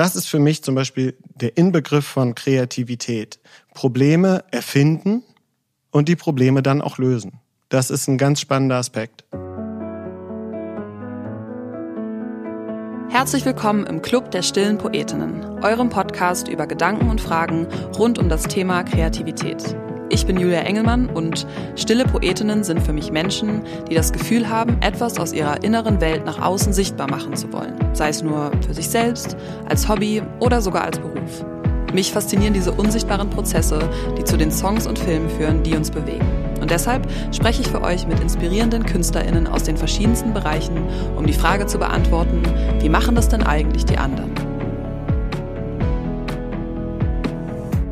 Das ist für mich zum Beispiel der Inbegriff von Kreativität. Probleme erfinden und die Probleme dann auch lösen. Das ist ein ganz spannender Aspekt. Herzlich willkommen im Club der stillen Poetinnen, eurem Podcast über Gedanken und Fragen rund um das Thema Kreativität. Ich bin Julia Engelmann und stille Poetinnen sind für mich Menschen, die das Gefühl haben, etwas aus ihrer inneren Welt nach außen sichtbar machen zu wollen. Sei es nur für sich selbst, als Hobby oder sogar als Beruf. Mich faszinieren diese unsichtbaren Prozesse, die zu den Songs und Filmen führen, die uns bewegen. Und deshalb spreche ich für euch mit inspirierenden KünstlerInnen aus den verschiedensten Bereichen, um die Frage zu beantworten, wie machen das denn eigentlich die anderen?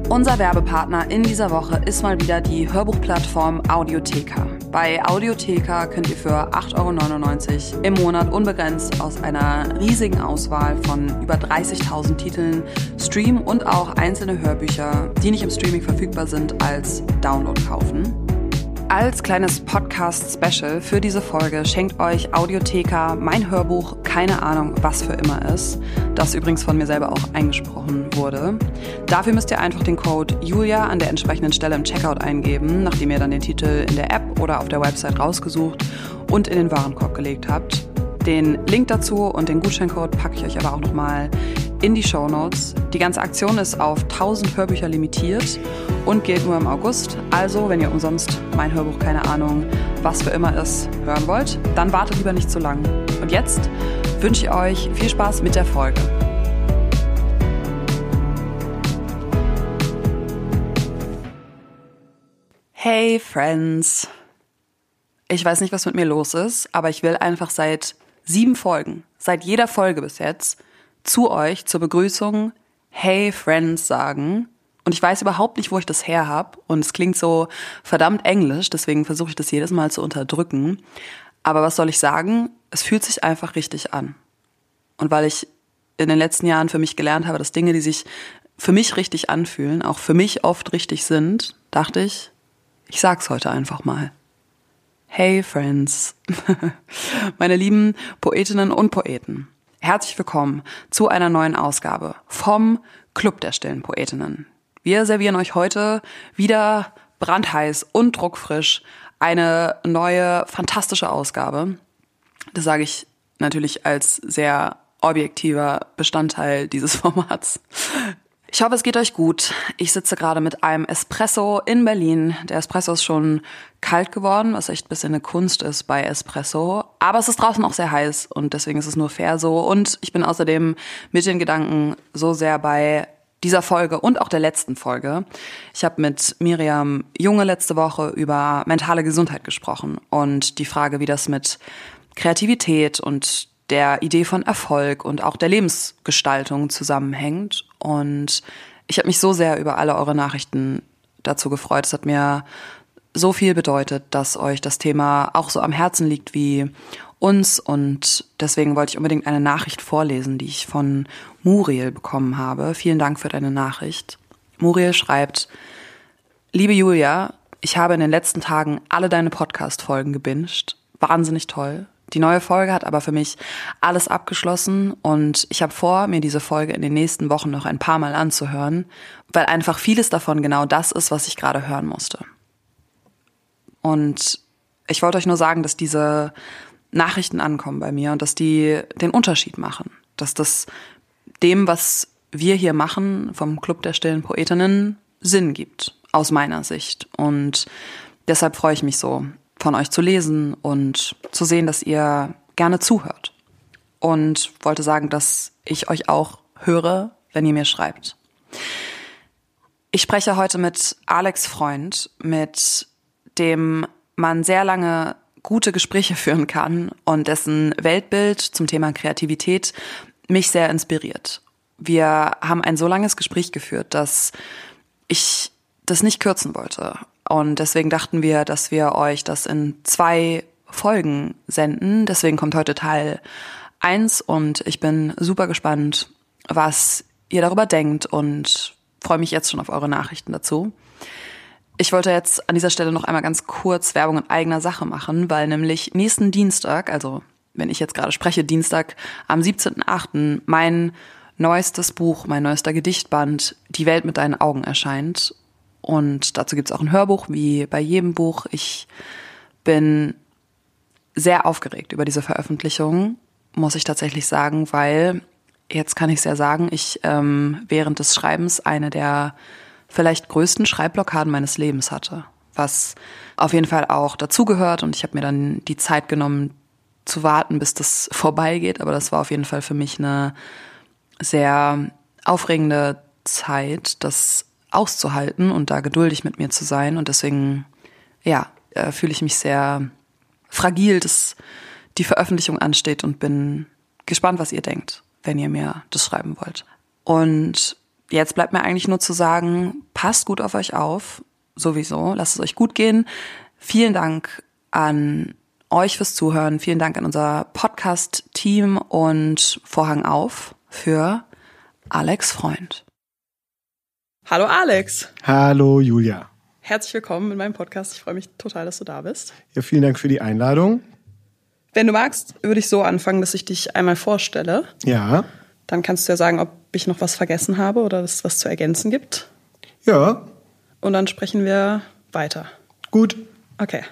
Unser Werbepartner in dieser Woche ist mal wieder die Hörbuchplattform Audiotheka. Bei Audiotheka könnt ihr für 8,99 Euro im Monat unbegrenzt aus einer riesigen Auswahl von über 30.000 Titeln streamen und auch einzelne Hörbücher, die nicht im Streaming verfügbar sind, als Download kaufen. Als kleines Podcast-Special für diese Folge schenkt euch Audiotheka mein Hörbuch Keine Ahnung, was für immer ist, das übrigens von mir selber auch eingesprochen wurde. Dafür müsst ihr einfach den Code Julia an der entsprechenden Stelle im Checkout eingeben, nachdem ihr dann den Titel in der App oder auf der Website rausgesucht und in den Warenkorb gelegt habt. Den Link dazu und den Gutscheincode packe ich euch aber auch nochmal in die Show Notes. Die ganze Aktion ist auf 1000 Hörbücher limitiert und gilt nur im August. Also, wenn ihr umsonst mein Hörbuch, keine Ahnung, was für immer ist, hören wollt, dann wartet lieber nicht zu lang. Und jetzt wünsche ich euch viel Spaß mit der Folge. Hey Friends. Ich weiß nicht, was mit mir los ist, aber ich will einfach seit sieben Folgen, seit jeder Folge bis jetzt, zu euch zur Begrüßung Hey Friends sagen. Und ich weiß überhaupt nicht, wo ich das her habe. Und es klingt so verdammt englisch, deswegen versuche ich das jedes Mal zu unterdrücken. Aber was soll ich sagen? Es fühlt sich einfach richtig an. Und weil ich in den letzten Jahren für mich gelernt habe, dass Dinge, die sich für mich richtig anfühlen, auch für mich oft richtig sind, dachte ich, ich sag's heute einfach mal. Hey Friends, meine lieben Poetinnen und Poeten, herzlich willkommen zu einer neuen Ausgabe vom Club der stillen Poetinnen. Wir servieren euch heute wieder brandheiß und druckfrisch eine neue fantastische Ausgabe. Das sage ich natürlich als sehr objektiver Bestandteil dieses Formats. Ich hoffe, es geht euch gut. Ich sitze gerade mit einem Espresso in Berlin. Der Espresso ist schon kalt geworden, was echt ein bisschen eine Kunst ist bei Espresso. Aber es ist draußen auch sehr heiß und deswegen ist es nur fair so. Und ich bin außerdem mit den Gedanken so sehr bei dieser Folge und auch der letzten Folge. Ich habe mit Miriam Junge letzte Woche über mentale Gesundheit gesprochen und die Frage, wie das mit Kreativität und der Idee von Erfolg und auch der Lebensgestaltung zusammenhängt. Und ich habe mich so sehr über alle eure Nachrichten dazu gefreut. Es hat mir so viel bedeutet, dass euch das Thema auch so am Herzen liegt wie uns. Und deswegen wollte ich unbedingt eine Nachricht vorlesen, die ich von Muriel bekommen habe. Vielen Dank für deine Nachricht. Muriel schreibt, liebe Julia, ich habe in den letzten Tagen alle deine Podcast-Folgen gebinged. Wahnsinnig toll. Die neue Folge hat aber für mich alles abgeschlossen und ich habe vor, mir diese Folge in den nächsten Wochen noch ein paar Mal anzuhören, weil einfach vieles davon genau das ist, was ich gerade hören musste. Und ich wollte euch nur sagen, dass diese Nachrichten ankommen bei mir und dass die den Unterschied machen, dass das dem, was wir hier machen vom Club der stillen Poetinnen, Sinn gibt, aus meiner Sicht. Und deshalb freue ich mich so, von euch zu lesen und zu sehen, dass ihr gerne zuhört. Und wollte sagen, dass ich euch auch höre, wenn ihr mir schreibt. Ich spreche heute mit Alex Freund, mit dem man sehr lange gute Gespräche führen kann und dessen Weltbild zum Thema Kreativität mich sehr inspiriert. Wir haben ein so langes Gespräch geführt, dass ich das nicht kürzen wollte und deswegen dachten wir, dass wir euch das in zwei Folgen senden. Deswegen kommt heute Teil eins und ich bin super gespannt, was ihr darüber denkt und freue mich jetzt schon auf eure Nachrichten dazu. Ich wollte jetzt an dieser Stelle noch einmal ganz kurz Werbung in eigener Sache machen, weil nämlich nächsten Dienstag, also wenn ich jetzt gerade spreche, Dienstag am 17.8. mein neuestes Buch, mein neuester Gedichtband, Die Welt mit deinen Augen erscheint. Und dazu gibt es auch ein Hörbuch, wie bei jedem Buch. Ich bin sehr aufgeregt über diese Veröffentlichung, muss ich tatsächlich sagen, weil jetzt kann ich es ja sagen, ich ähm, während des Schreibens eine der vielleicht größten Schreibblockaden meines Lebens hatte, was auf jeden Fall auch dazugehört. Und ich habe mir dann die Zeit genommen zu warten, bis das vorbeigeht, aber das war auf jeden Fall für mich eine sehr aufregende Zeit, das auszuhalten und da geduldig mit mir zu sein. Und deswegen ja, äh, fühle ich mich sehr fragil, dass die Veröffentlichung ansteht und bin gespannt, was ihr denkt, wenn ihr mir das schreiben wollt. Und jetzt bleibt mir eigentlich nur zu sagen, passt gut auf euch auf, sowieso, lasst es euch gut gehen. Vielen Dank an euch fürs Zuhören. Vielen Dank an unser Podcast-Team und Vorhang auf für Alex Freund. Hallo Alex. Hallo Julia. Herzlich willkommen in meinem Podcast. Ich freue mich total, dass du da bist. Ja, vielen Dank für die Einladung. Wenn du magst, würde ich so anfangen, dass ich dich einmal vorstelle. Ja. Dann kannst du ja sagen, ob ich noch was vergessen habe oder es was zu ergänzen gibt. Ja. Und dann sprechen wir weiter. Gut. Okay.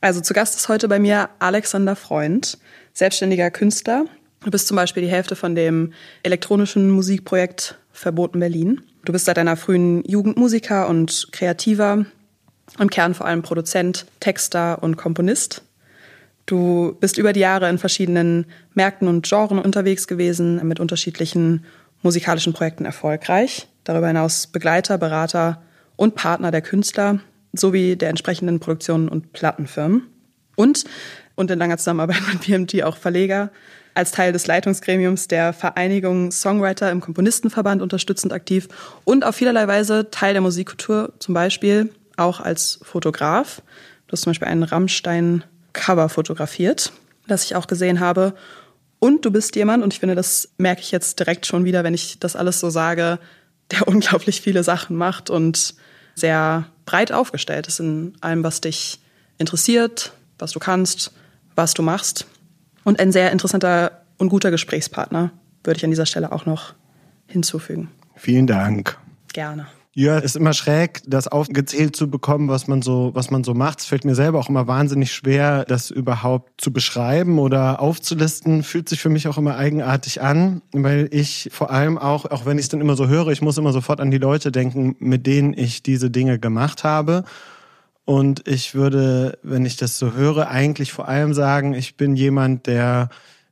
Also zu Gast ist heute bei mir Alexander Freund, selbstständiger Künstler. Du bist zum Beispiel die Hälfte von dem elektronischen Musikprojekt Verboten Berlin. Du bist seit deiner frühen Jugend Musiker und Kreativer, im Kern vor allem Produzent, Texter und Komponist. Du bist über die Jahre in verschiedenen Märkten und Genres unterwegs gewesen, mit unterschiedlichen musikalischen Projekten erfolgreich. Darüber hinaus Begleiter, Berater und Partner der Künstler sowie der entsprechenden Produktionen und Plattenfirmen. Und, und in langer Zusammenarbeit mit BMT auch Verleger, als Teil des Leitungsgremiums der Vereinigung Songwriter im Komponistenverband unterstützend aktiv und auf vielerlei Weise Teil der Musikkultur, zum Beispiel auch als Fotograf. Du hast zum Beispiel einen Rammstein-Cover fotografiert, das ich auch gesehen habe. Und du bist jemand, und ich finde, das merke ich jetzt direkt schon wieder, wenn ich das alles so sage, der unglaublich viele Sachen macht und sehr breit aufgestellt ist in allem, was dich interessiert, was du kannst, was du machst. Und ein sehr interessanter und guter Gesprächspartner würde ich an dieser Stelle auch noch hinzufügen. Vielen Dank. Gerne. Ja, ist immer schräg, das aufgezählt zu bekommen, was man so, was man so macht. Es fällt mir selber auch immer wahnsinnig schwer, das überhaupt zu beschreiben oder aufzulisten. Fühlt sich für mich auch immer eigenartig an, weil ich vor allem auch, auch wenn ich es dann immer so höre, ich muss immer sofort an die Leute denken, mit denen ich diese Dinge gemacht habe. Und ich würde, wenn ich das so höre, eigentlich vor allem sagen, ich bin jemand, der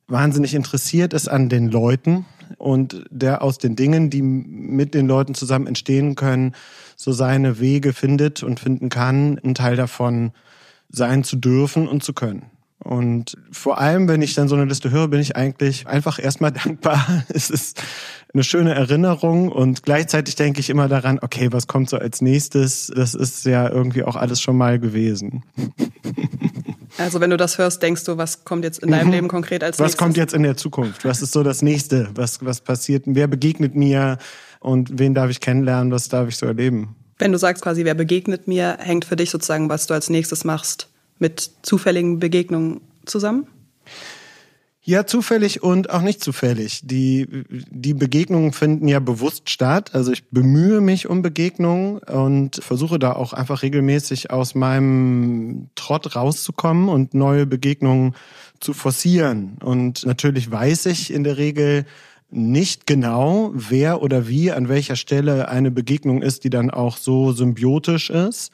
wahnsinnig interessiert ist an den Leuten und der aus den Dingen, die mit den Leuten zusammen entstehen können, so seine Wege findet und finden kann, ein Teil davon sein zu dürfen und zu können. Und vor allem, wenn ich dann so eine Liste höre, bin ich eigentlich einfach erstmal dankbar. Es ist eine schöne Erinnerung und gleichzeitig denke ich immer daran, okay, was kommt so als nächstes? Das ist ja irgendwie auch alles schon mal gewesen. Also wenn du das hörst, denkst du, was kommt jetzt in deinem mhm. Leben konkret als was nächstes? Was kommt jetzt in der Zukunft? Was ist so das nächste? Was, was passiert? Wer begegnet mir? Und wen darf ich kennenlernen? Was darf ich so erleben? Wenn du sagst quasi, wer begegnet mir, hängt für dich sozusagen, was du als nächstes machst, mit zufälligen Begegnungen zusammen? Ja, zufällig und auch nicht zufällig. Die, die Begegnungen finden ja bewusst statt. Also ich bemühe mich um Begegnungen und versuche da auch einfach regelmäßig aus meinem Trott rauszukommen und neue Begegnungen zu forcieren. Und natürlich weiß ich in der Regel nicht genau, wer oder wie an welcher Stelle eine Begegnung ist, die dann auch so symbiotisch ist.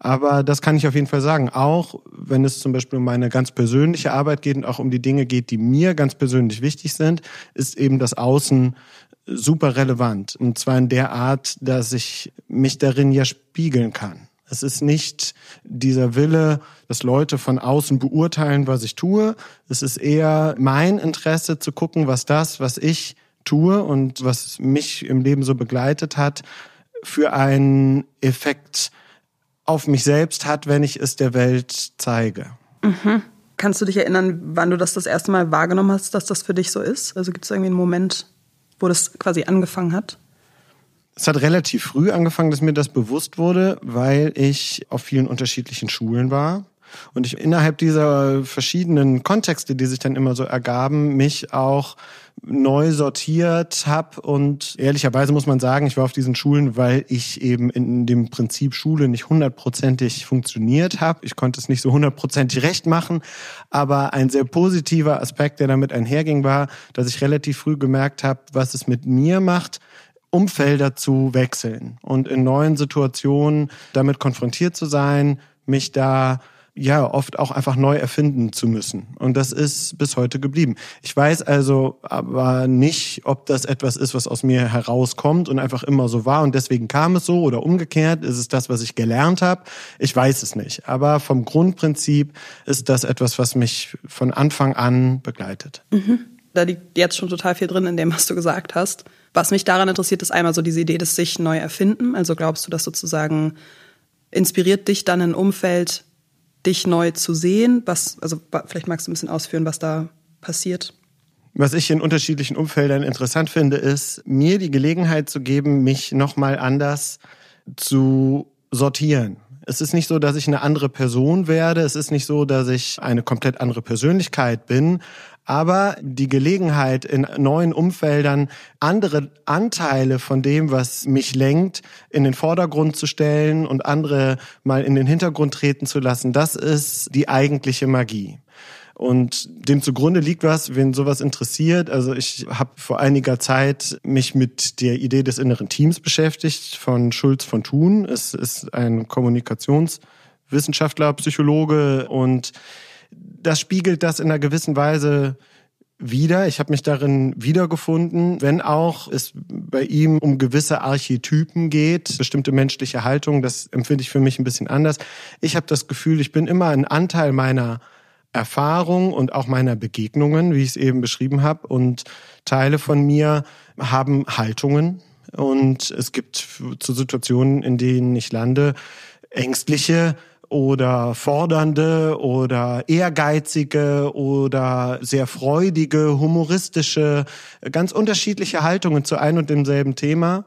Aber das kann ich auf jeden Fall sagen. Auch wenn es zum Beispiel um meine ganz persönliche Arbeit geht und auch um die Dinge geht, die mir ganz persönlich wichtig sind, ist eben das Außen super relevant. Und zwar in der Art, dass ich mich darin ja spiegeln kann. Es ist nicht dieser Wille, dass Leute von außen beurteilen, was ich tue. Es ist eher mein Interesse zu gucken, was das, was ich tue und was mich im Leben so begleitet hat, für einen Effekt auf mich selbst hat, wenn ich es der Welt zeige. Mhm. Kannst du dich erinnern, wann du das das erste Mal wahrgenommen hast, dass das für dich so ist? Also gibt es irgendwie einen Moment, wo das quasi angefangen hat? Es hat relativ früh angefangen, dass mir das bewusst wurde, weil ich auf vielen unterschiedlichen Schulen war Und ich innerhalb dieser verschiedenen Kontexte, die sich dann immer so ergaben, mich auch neu sortiert habe und ehrlicherweise muss man sagen, ich war auf diesen Schulen, weil ich eben in dem Prinzip Schule nicht hundertprozentig funktioniert habe. Ich konnte es nicht so hundertprozentig recht machen, aber ein sehr positiver Aspekt, der damit einherging, war, dass ich relativ früh gemerkt habe, was es mit mir macht, Umfelder zu wechseln und in neuen Situationen damit konfrontiert zu sein, mich da ja oft auch einfach neu erfinden zu müssen. Und das ist bis heute geblieben. Ich weiß also aber nicht, ob das etwas ist, was aus mir herauskommt und einfach immer so war und deswegen kam es so oder umgekehrt. Ist es das, was ich gelernt habe? Ich weiß es nicht. Aber vom Grundprinzip ist das etwas, was mich von Anfang an begleitet. Mhm. Da liegt jetzt schon total viel drin in dem, was du gesagt hast. Was mich daran interessiert, ist einmal so diese Idee des sich neu erfinden. Also glaubst du, dass sozusagen inspiriert dich dann ein Umfeld, dich neu zu sehen? Was, also vielleicht magst du ein bisschen ausführen, was da passiert. Was ich in unterschiedlichen Umfeldern interessant finde, ist, mir die Gelegenheit zu geben, mich nochmal anders zu sortieren. Es ist nicht so, dass ich eine andere Person werde. Es ist nicht so, dass ich eine komplett andere Persönlichkeit bin aber die Gelegenheit in neuen Umfeldern andere Anteile von dem, was mich lenkt, in den Vordergrund zu stellen und andere mal in den Hintergrund treten zu lassen, das ist die eigentliche Magie. Und dem zugrunde liegt was, wenn sowas interessiert. Also ich habe vor einiger Zeit mich mit der Idee des inneren Teams beschäftigt von Schulz von Thun. Es ist ein Kommunikationswissenschaftler, Psychologe und das spiegelt das in einer gewissen Weise wieder. Ich habe mich darin wiedergefunden, wenn auch es bei ihm um gewisse Archetypen geht, bestimmte menschliche Haltungen, das empfinde ich für mich ein bisschen anders. Ich habe das Gefühl, ich bin immer ein Anteil meiner Erfahrung und auch meiner Begegnungen, wie ich es eben beschrieben habe. Und Teile von mir haben Haltungen. Und es gibt zu Situationen, in denen ich lande, ängstliche oder fordernde oder ehrgeizige oder sehr freudige, humoristische, ganz unterschiedliche Haltungen zu ein und demselben Thema.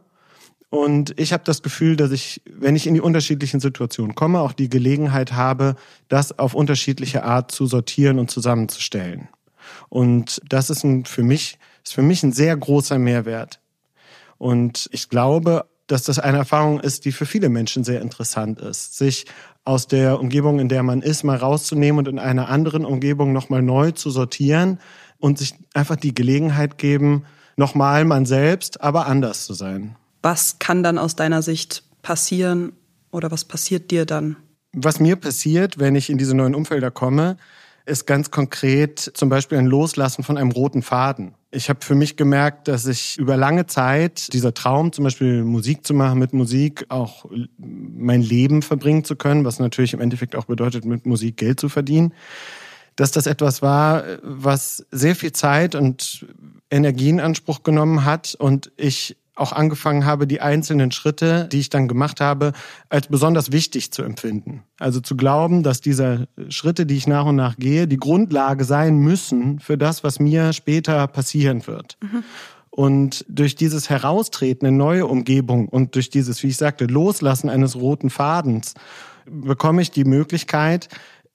Und ich habe das Gefühl, dass ich, wenn ich in die unterschiedlichen Situationen komme, auch die Gelegenheit habe, das auf unterschiedliche Art zu sortieren und zusammenzustellen. Und das ist ein, für mich, ist für mich ein sehr großer Mehrwert. Und ich glaube, dass das eine Erfahrung ist, die für viele Menschen sehr interessant ist, sich aus der Umgebung, in der man ist, mal rauszunehmen und in einer anderen Umgebung nochmal neu zu sortieren und sich einfach die Gelegenheit geben, nochmal man selbst, aber anders zu sein. Was kann dann aus deiner Sicht passieren oder was passiert dir dann? Was mir passiert, wenn ich in diese neuen Umfelder komme, ist ganz konkret zum Beispiel ein Loslassen von einem roten Faden. Ich habe für mich gemerkt, dass ich über lange Zeit dieser Traum, zum Beispiel Musik zu machen, mit Musik auch mein Leben verbringen zu können, was natürlich im Endeffekt auch bedeutet, mit Musik Geld zu verdienen, dass das etwas war, was sehr viel Zeit und Energie in Anspruch genommen hat. Und ich auch angefangen habe, die einzelnen Schritte, die ich dann gemacht habe, als besonders wichtig zu empfinden. Also zu glauben, dass diese Schritte, die ich nach und nach gehe, die Grundlage sein müssen für das, was mir später passieren wird. Mhm. Und durch dieses Heraustreten in neue Umgebung und durch dieses, wie ich sagte, Loslassen eines roten Fadens bekomme ich die Möglichkeit,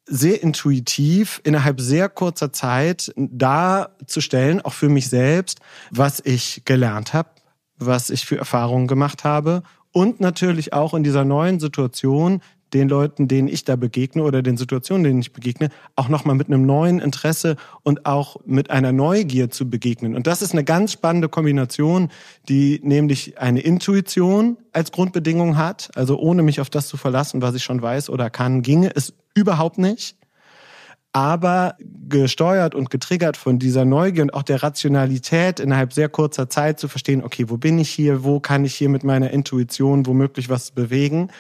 sehr intuitiv innerhalb sehr kurzer Zeit darzustellen, auch für mich selbst, was ich gelernt habe, was ich für Erfahrungen gemacht habe und natürlich auch in dieser neuen Situation den Leuten, denen ich da begegne oder den Situationen, denen ich begegne, auch nochmal mit einem neuen Interesse und auch mit einer Neugier zu begegnen. Und das ist eine ganz spannende Kombination, die nämlich eine Intuition als Grundbedingung hat. Also ohne mich auf das zu verlassen, was ich schon weiß oder kann, ginge es überhaupt nicht aber gesteuert und getriggert von dieser Neugier und auch der Rationalität innerhalb sehr kurzer Zeit zu verstehen, okay, wo bin ich hier, wo kann ich hier mit meiner Intuition womöglich was bewegen.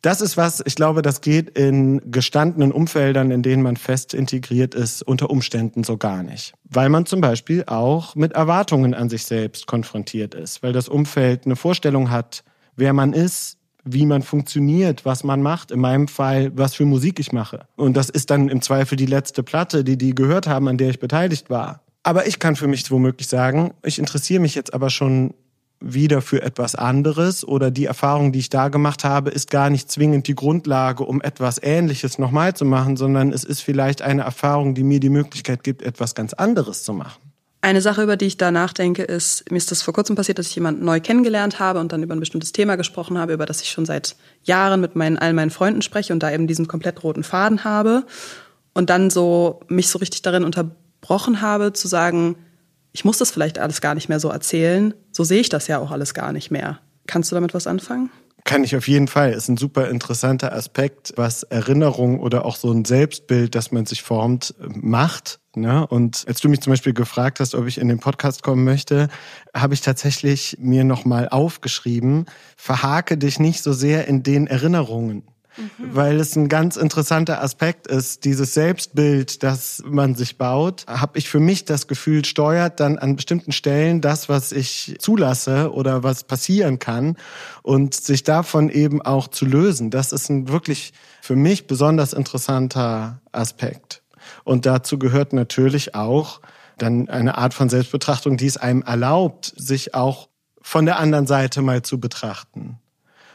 Das ist was, ich glaube, das geht in gestandenen Umfeldern, in denen man fest integriert ist, unter Umständen so gar nicht. Weil man zum Beispiel auch mit Erwartungen an sich selbst konfrontiert ist, weil das Umfeld eine Vorstellung hat, wer man ist, wie man funktioniert, was man macht. In meinem Fall, was für Musik ich mache. Und das ist dann im Zweifel die letzte Platte, die die gehört haben, an der ich beteiligt war. Aber ich kann für mich womöglich sagen, ich interessiere mich jetzt aber schon wieder für etwas anderes oder die Erfahrung, die ich da gemacht habe, ist gar nicht zwingend die Grundlage, um etwas Ähnliches nochmal zu machen, sondern es ist vielleicht eine Erfahrung, die mir die Möglichkeit gibt, etwas ganz anderes zu machen. Eine Sache, über die ich da nachdenke, ist, mir ist das vor kurzem passiert, dass ich jemanden neu kennengelernt habe und dann über ein bestimmtes Thema gesprochen habe, über das ich schon seit Jahren mit meinen, all meinen Freunden spreche und da eben diesen komplett roten Faden habe und dann so mich so richtig darin unterbrochen habe, zu sagen, ich muss das vielleicht alles gar nicht mehr so erzählen. So sehe ich das ja auch alles gar nicht mehr. Kannst du damit was anfangen? Kann ich auf jeden Fall. Ist ein super interessanter Aspekt, was Erinnerung oder auch so ein Selbstbild, das man sich formt, macht. Ne? Und als du mich zum Beispiel gefragt hast, ob ich in den Podcast kommen möchte, habe ich tatsächlich mir nochmal aufgeschrieben, verhake dich nicht so sehr in den Erinnerungen. Mhm. Weil es ein ganz interessanter Aspekt ist, dieses Selbstbild, das man sich baut, habe ich für mich das Gefühl, steuert dann an bestimmten Stellen das, was ich zulasse oder was passieren kann und sich davon eben auch zu lösen. Das ist ein wirklich für mich besonders interessanter Aspekt. Und dazu gehört natürlich auch dann eine Art von Selbstbetrachtung, die es einem erlaubt, sich auch von der anderen Seite mal zu betrachten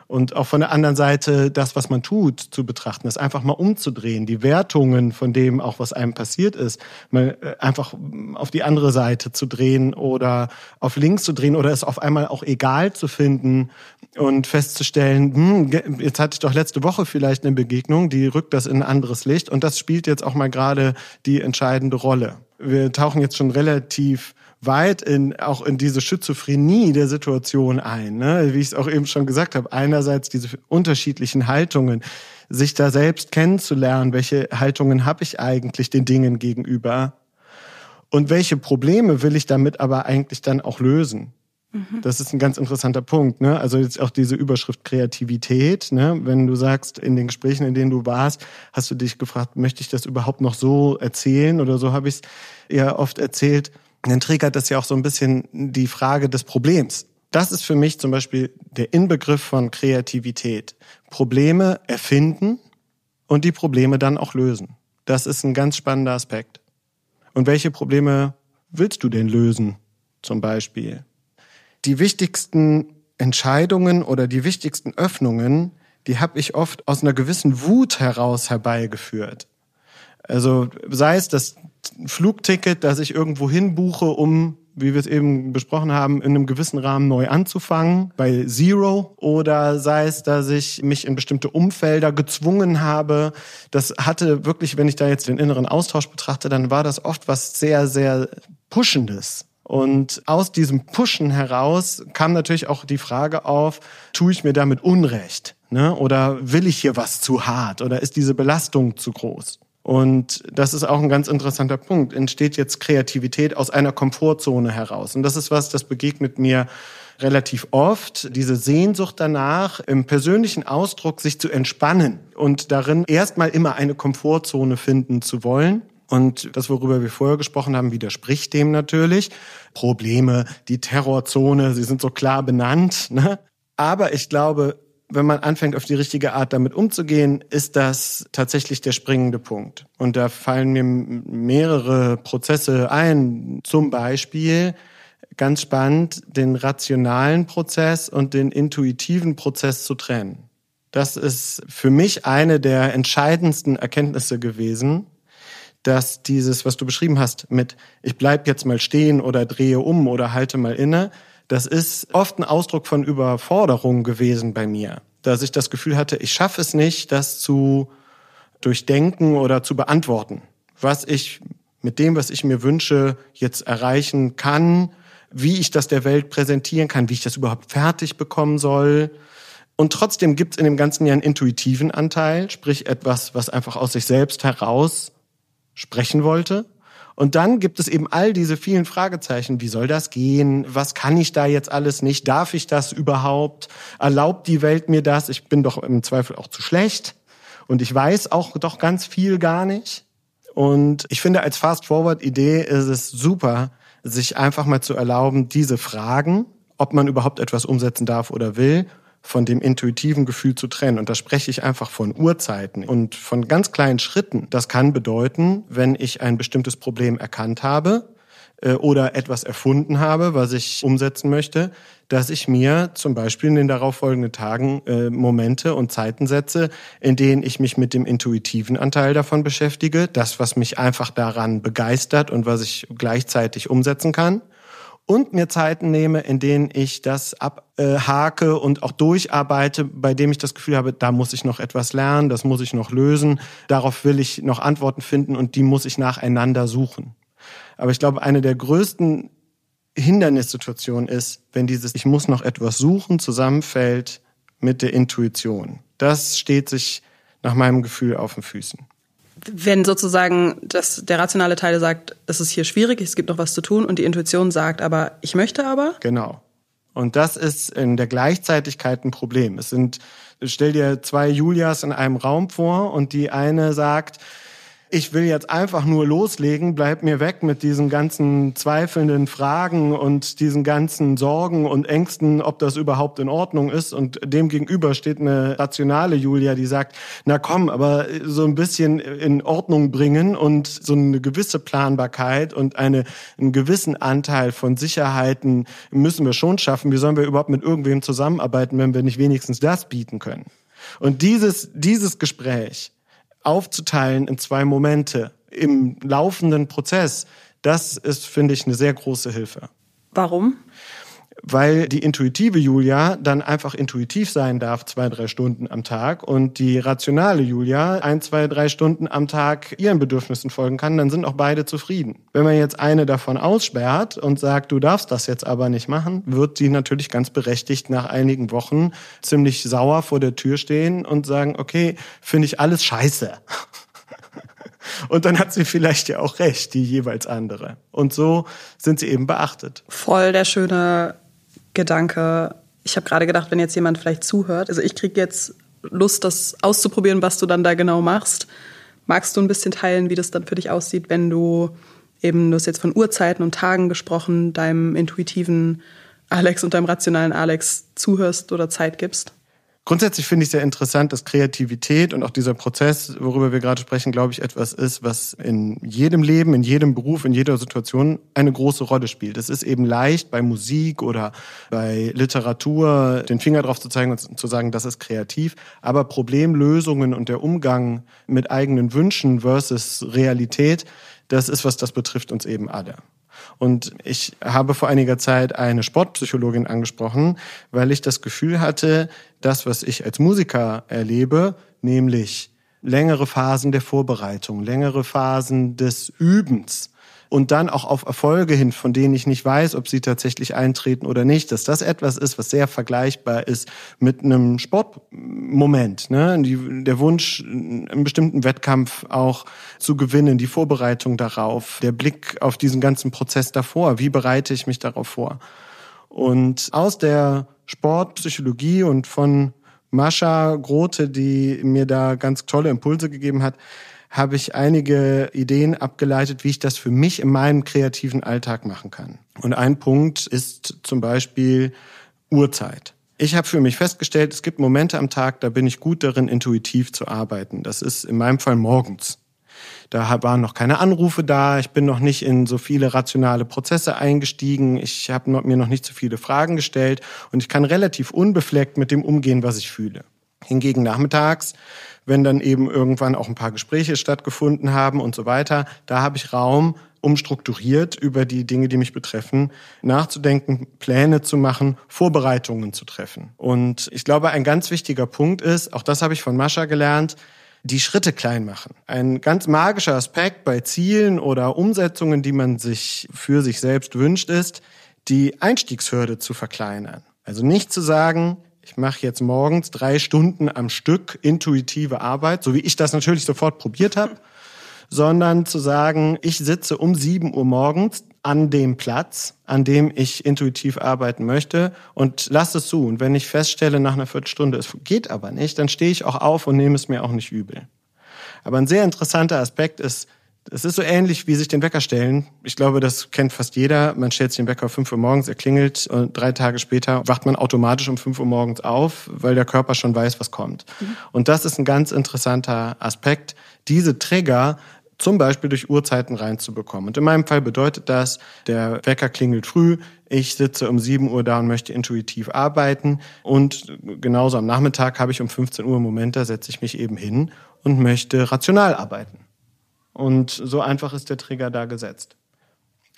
und auch von der anderen Seite das, was man tut, zu betrachten, das einfach mal umzudrehen, die Wertungen von dem auch, was einem passiert ist, mal äh, einfach auf die andere Seite zu drehen oder auf links zu drehen oder es auf einmal auch egal zu finden und festzustellen, hm, jetzt hatte ich doch letzte Woche vielleicht eine Begegnung, die rückt das in ein anderes Licht und das spielt jetzt auch mal gerade die entscheidende Rolle. Wir tauchen jetzt schon relativ weit in auch in diese Schizophrenie der Situation ein, ne? wie ich es auch eben schon gesagt habe. Einerseits diese unterschiedlichen Haltungen, sich da selbst kennenzulernen, welche Haltungen habe ich eigentlich den Dingen gegenüber und welche Probleme will ich damit aber eigentlich dann auch lösen. Mhm. Das ist ein ganz interessanter Punkt. Ne? Also jetzt auch diese Überschrift Kreativität. Ne? Wenn du sagst, in den Gesprächen, in denen du warst, hast du dich gefragt, möchte ich das überhaupt noch so erzählen? Oder so habe ich es ja oft erzählt dann triggert das ja auch so ein bisschen die Frage des Problems. Das ist für mich zum Beispiel der Inbegriff von Kreativität. Probleme erfinden und die Probleme dann auch lösen. Das ist ein ganz spannender Aspekt. Und welche Probleme willst du denn lösen, zum Beispiel? Die wichtigsten Entscheidungen oder die wichtigsten Öffnungen, die habe ich oft aus einer gewissen Wut heraus herbeigeführt. Also sei es das Flugticket, das ich irgendwo hinbuche, um, wie wir es eben besprochen haben, in einem gewissen Rahmen neu anzufangen, bei Zero, oder sei es, dass ich mich in bestimmte Umfelder gezwungen habe. Das hatte wirklich, wenn ich da jetzt den inneren Austausch betrachte, dann war das oft was sehr, sehr Pushendes. Und aus diesem Pushen heraus kam natürlich auch die Frage auf, tue ich mir damit Unrecht? Ne? Oder will ich hier was zu hart? Oder ist diese Belastung zu groß? Und das ist auch ein ganz interessanter Punkt. Entsteht jetzt Kreativität aus einer Komfortzone heraus? Und das ist was, das begegnet mir relativ oft, diese Sehnsucht danach, im persönlichen Ausdruck sich zu entspannen und darin erstmal immer eine Komfortzone finden zu wollen. Und das, worüber wir vorher gesprochen haben, widerspricht dem natürlich. Probleme, die Terrorzone, sie sind so klar benannt. Ne? Aber ich glaube, wenn man anfängt, auf die richtige Art damit umzugehen, ist das tatsächlich der springende Punkt. Und da fallen mir mehrere Prozesse ein. Zum Beispiel, ganz spannend, den rationalen Prozess und den intuitiven Prozess zu trennen. Das ist für mich eine der entscheidendsten Erkenntnisse gewesen, dass dieses, was du beschrieben hast, mit ich bleib jetzt mal stehen oder drehe um oder halte mal inne, das ist oft ein Ausdruck von Überforderung gewesen bei mir, dass ich das Gefühl hatte, ich schaffe es nicht, das zu durchdenken oder zu beantworten, was ich mit dem, was ich mir wünsche, jetzt erreichen kann, wie ich das der Welt präsentieren kann, wie ich das überhaupt fertig bekommen soll. Und trotzdem gibt es in dem Ganzen ja einen intuitiven Anteil, sprich etwas, was einfach aus sich selbst heraus sprechen wollte. Und dann gibt es eben all diese vielen Fragezeichen. Wie soll das gehen? Was kann ich da jetzt alles nicht? Darf ich das überhaupt? Erlaubt die Welt mir das? Ich bin doch im Zweifel auch zu schlecht. Und ich weiß auch doch ganz viel gar nicht. Und ich finde, als Fast-Forward-Idee ist es super, sich einfach mal zu erlauben, diese Fragen, ob man überhaupt etwas umsetzen darf oder will, von dem intuitiven Gefühl zu trennen. Und da spreche ich einfach von Uhrzeiten und von ganz kleinen Schritten. Das kann bedeuten, wenn ich ein bestimmtes Problem erkannt habe, äh, oder etwas erfunden habe, was ich umsetzen möchte, dass ich mir zum Beispiel in den darauffolgenden Tagen äh, Momente und Zeiten setze, in denen ich mich mit dem intuitiven Anteil davon beschäftige, das, was mich einfach daran begeistert und was ich gleichzeitig umsetzen kann und mir Zeiten nehme, in denen ich das abhake und auch durcharbeite, bei dem ich das Gefühl habe, da muss ich noch etwas lernen, das muss ich noch lösen, darauf will ich noch Antworten finden und die muss ich nacheinander suchen. Aber ich glaube, eine der größten Hindernissituationen ist, wenn dieses Ich muss noch etwas suchen zusammenfällt mit der Intuition. Das steht sich nach meinem Gefühl auf den Füßen wenn sozusagen das, der rationale Teil sagt, es ist hier schwierig, es gibt noch was zu tun und die Intuition sagt, aber ich möchte aber. Genau. Und das ist in der Gleichzeitigkeit ein Problem. Es sind, stell dir zwei Julias in einem Raum vor und die eine sagt, ich will jetzt einfach nur loslegen, bleib mir weg mit diesen ganzen zweifelnden Fragen und diesen ganzen Sorgen und Ängsten, ob das überhaupt in Ordnung ist. Und dem gegenüber steht eine rationale Julia, die sagt, na komm, aber so ein bisschen in Ordnung bringen und so eine gewisse Planbarkeit und eine, einen gewissen Anteil von Sicherheiten müssen wir schon schaffen. Wie sollen wir überhaupt mit irgendwem zusammenarbeiten, wenn wir nicht wenigstens das bieten können? Und dieses, dieses Gespräch, aufzuteilen in zwei Momente im laufenden Prozess, das ist, finde ich, eine sehr große Hilfe. Warum? Weil die intuitive Julia dann einfach intuitiv sein darf, zwei, drei Stunden am Tag und die rationale Julia ein, zwei, drei Stunden am Tag ihren Bedürfnissen folgen kann, dann sind auch beide zufrieden. Wenn man jetzt eine davon aussperrt und sagt, du darfst das jetzt aber nicht machen, wird sie natürlich ganz berechtigt nach einigen Wochen ziemlich sauer vor der Tür stehen und sagen, okay, finde ich alles scheiße. Und dann hat sie vielleicht ja auch recht, die jeweils andere. Und so sind sie eben beachtet. Voll der schöne Gedanke. Ich habe gerade gedacht, wenn jetzt jemand vielleicht zuhört, also ich kriege jetzt Lust, das auszuprobieren, was du dann da genau machst. Magst du ein bisschen teilen, wie das dann für dich aussieht, wenn du eben, du hast jetzt von Uhrzeiten und Tagen gesprochen, deinem intuitiven Alex und deinem rationalen Alex zuhörst oder Zeit gibst? Grundsätzlich finde ich sehr interessant, dass Kreativität und auch dieser Prozess, worüber wir gerade sprechen, glaube ich, etwas ist, was in jedem Leben, in jedem Beruf, in jeder Situation eine große Rolle spielt. Es ist eben leicht, bei Musik oder bei Literatur den Finger drauf zu zeigen und zu sagen, das ist kreativ. Aber Problemlösungen und der Umgang mit eigenen Wünschen versus Realität, das ist was, das betrifft uns eben alle. Und ich habe vor einiger Zeit eine Sportpsychologin angesprochen, weil ich das Gefühl hatte, das, was ich als Musiker erlebe, nämlich längere Phasen der Vorbereitung, längere Phasen des Übens, und dann auch auf Erfolge hin, von denen ich nicht weiß, ob sie tatsächlich eintreten oder nicht, dass das etwas ist, was sehr vergleichbar ist mit einem Sportmoment. Ne? Die, der Wunsch, einen bestimmten Wettkampf auch zu gewinnen, die Vorbereitung darauf, der Blick auf diesen ganzen Prozess davor, wie bereite ich mich darauf vor. Und aus der Sportpsychologie und von Mascha Grote, die mir da ganz tolle Impulse gegeben hat, habe ich einige Ideen abgeleitet, wie ich das für mich in meinem kreativen Alltag machen kann. Und ein Punkt ist zum Beispiel Uhrzeit. Ich habe für mich festgestellt, es gibt Momente am Tag, da bin ich gut darin, intuitiv zu arbeiten. Das ist in meinem Fall morgens. Da waren noch keine Anrufe da, ich bin noch nicht in so viele rationale Prozesse eingestiegen, ich habe mir noch nicht so viele Fragen gestellt und ich kann relativ unbefleckt mit dem umgehen, was ich fühle. Hingegen nachmittags wenn dann eben irgendwann auch ein paar Gespräche stattgefunden haben und so weiter, da habe ich Raum, um strukturiert über die Dinge, die mich betreffen, nachzudenken, Pläne zu machen, Vorbereitungen zu treffen. Und ich glaube, ein ganz wichtiger Punkt ist, auch das habe ich von Mascha gelernt, die Schritte klein machen. Ein ganz magischer Aspekt bei Zielen oder Umsetzungen, die man sich für sich selbst wünscht, ist, die Einstiegshürde zu verkleinern. Also nicht zu sagen, ich mache jetzt morgens drei Stunden am Stück intuitive Arbeit, so wie ich das natürlich sofort probiert habe, sondern zu sagen, ich sitze um sieben Uhr morgens an dem Platz, an dem ich intuitiv arbeiten möchte und lasse es zu. Und wenn ich feststelle nach einer Viertelstunde, es geht aber nicht, dann stehe ich auch auf und nehme es mir auch nicht übel. Aber ein sehr interessanter Aspekt ist, es ist so ähnlich wie sich den Wecker stellen. Ich glaube, das kennt fast jeder. Man stellt sich den Wecker um 5 Uhr morgens, er klingelt und drei Tage später wacht man automatisch um 5 Uhr morgens auf, weil der Körper schon weiß, was kommt. Mhm. Und das ist ein ganz interessanter Aspekt. Diese Trigger zum Beispiel durch Uhrzeiten reinzubekommen. Und in meinem Fall bedeutet das, der Wecker klingelt früh, ich sitze um 7 Uhr da und möchte intuitiv arbeiten und genauso am Nachmittag habe ich um 15 Uhr einen Moment, da setze ich mich eben hin und möchte rational arbeiten. Und so einfach ist der Trigger da gesetzt.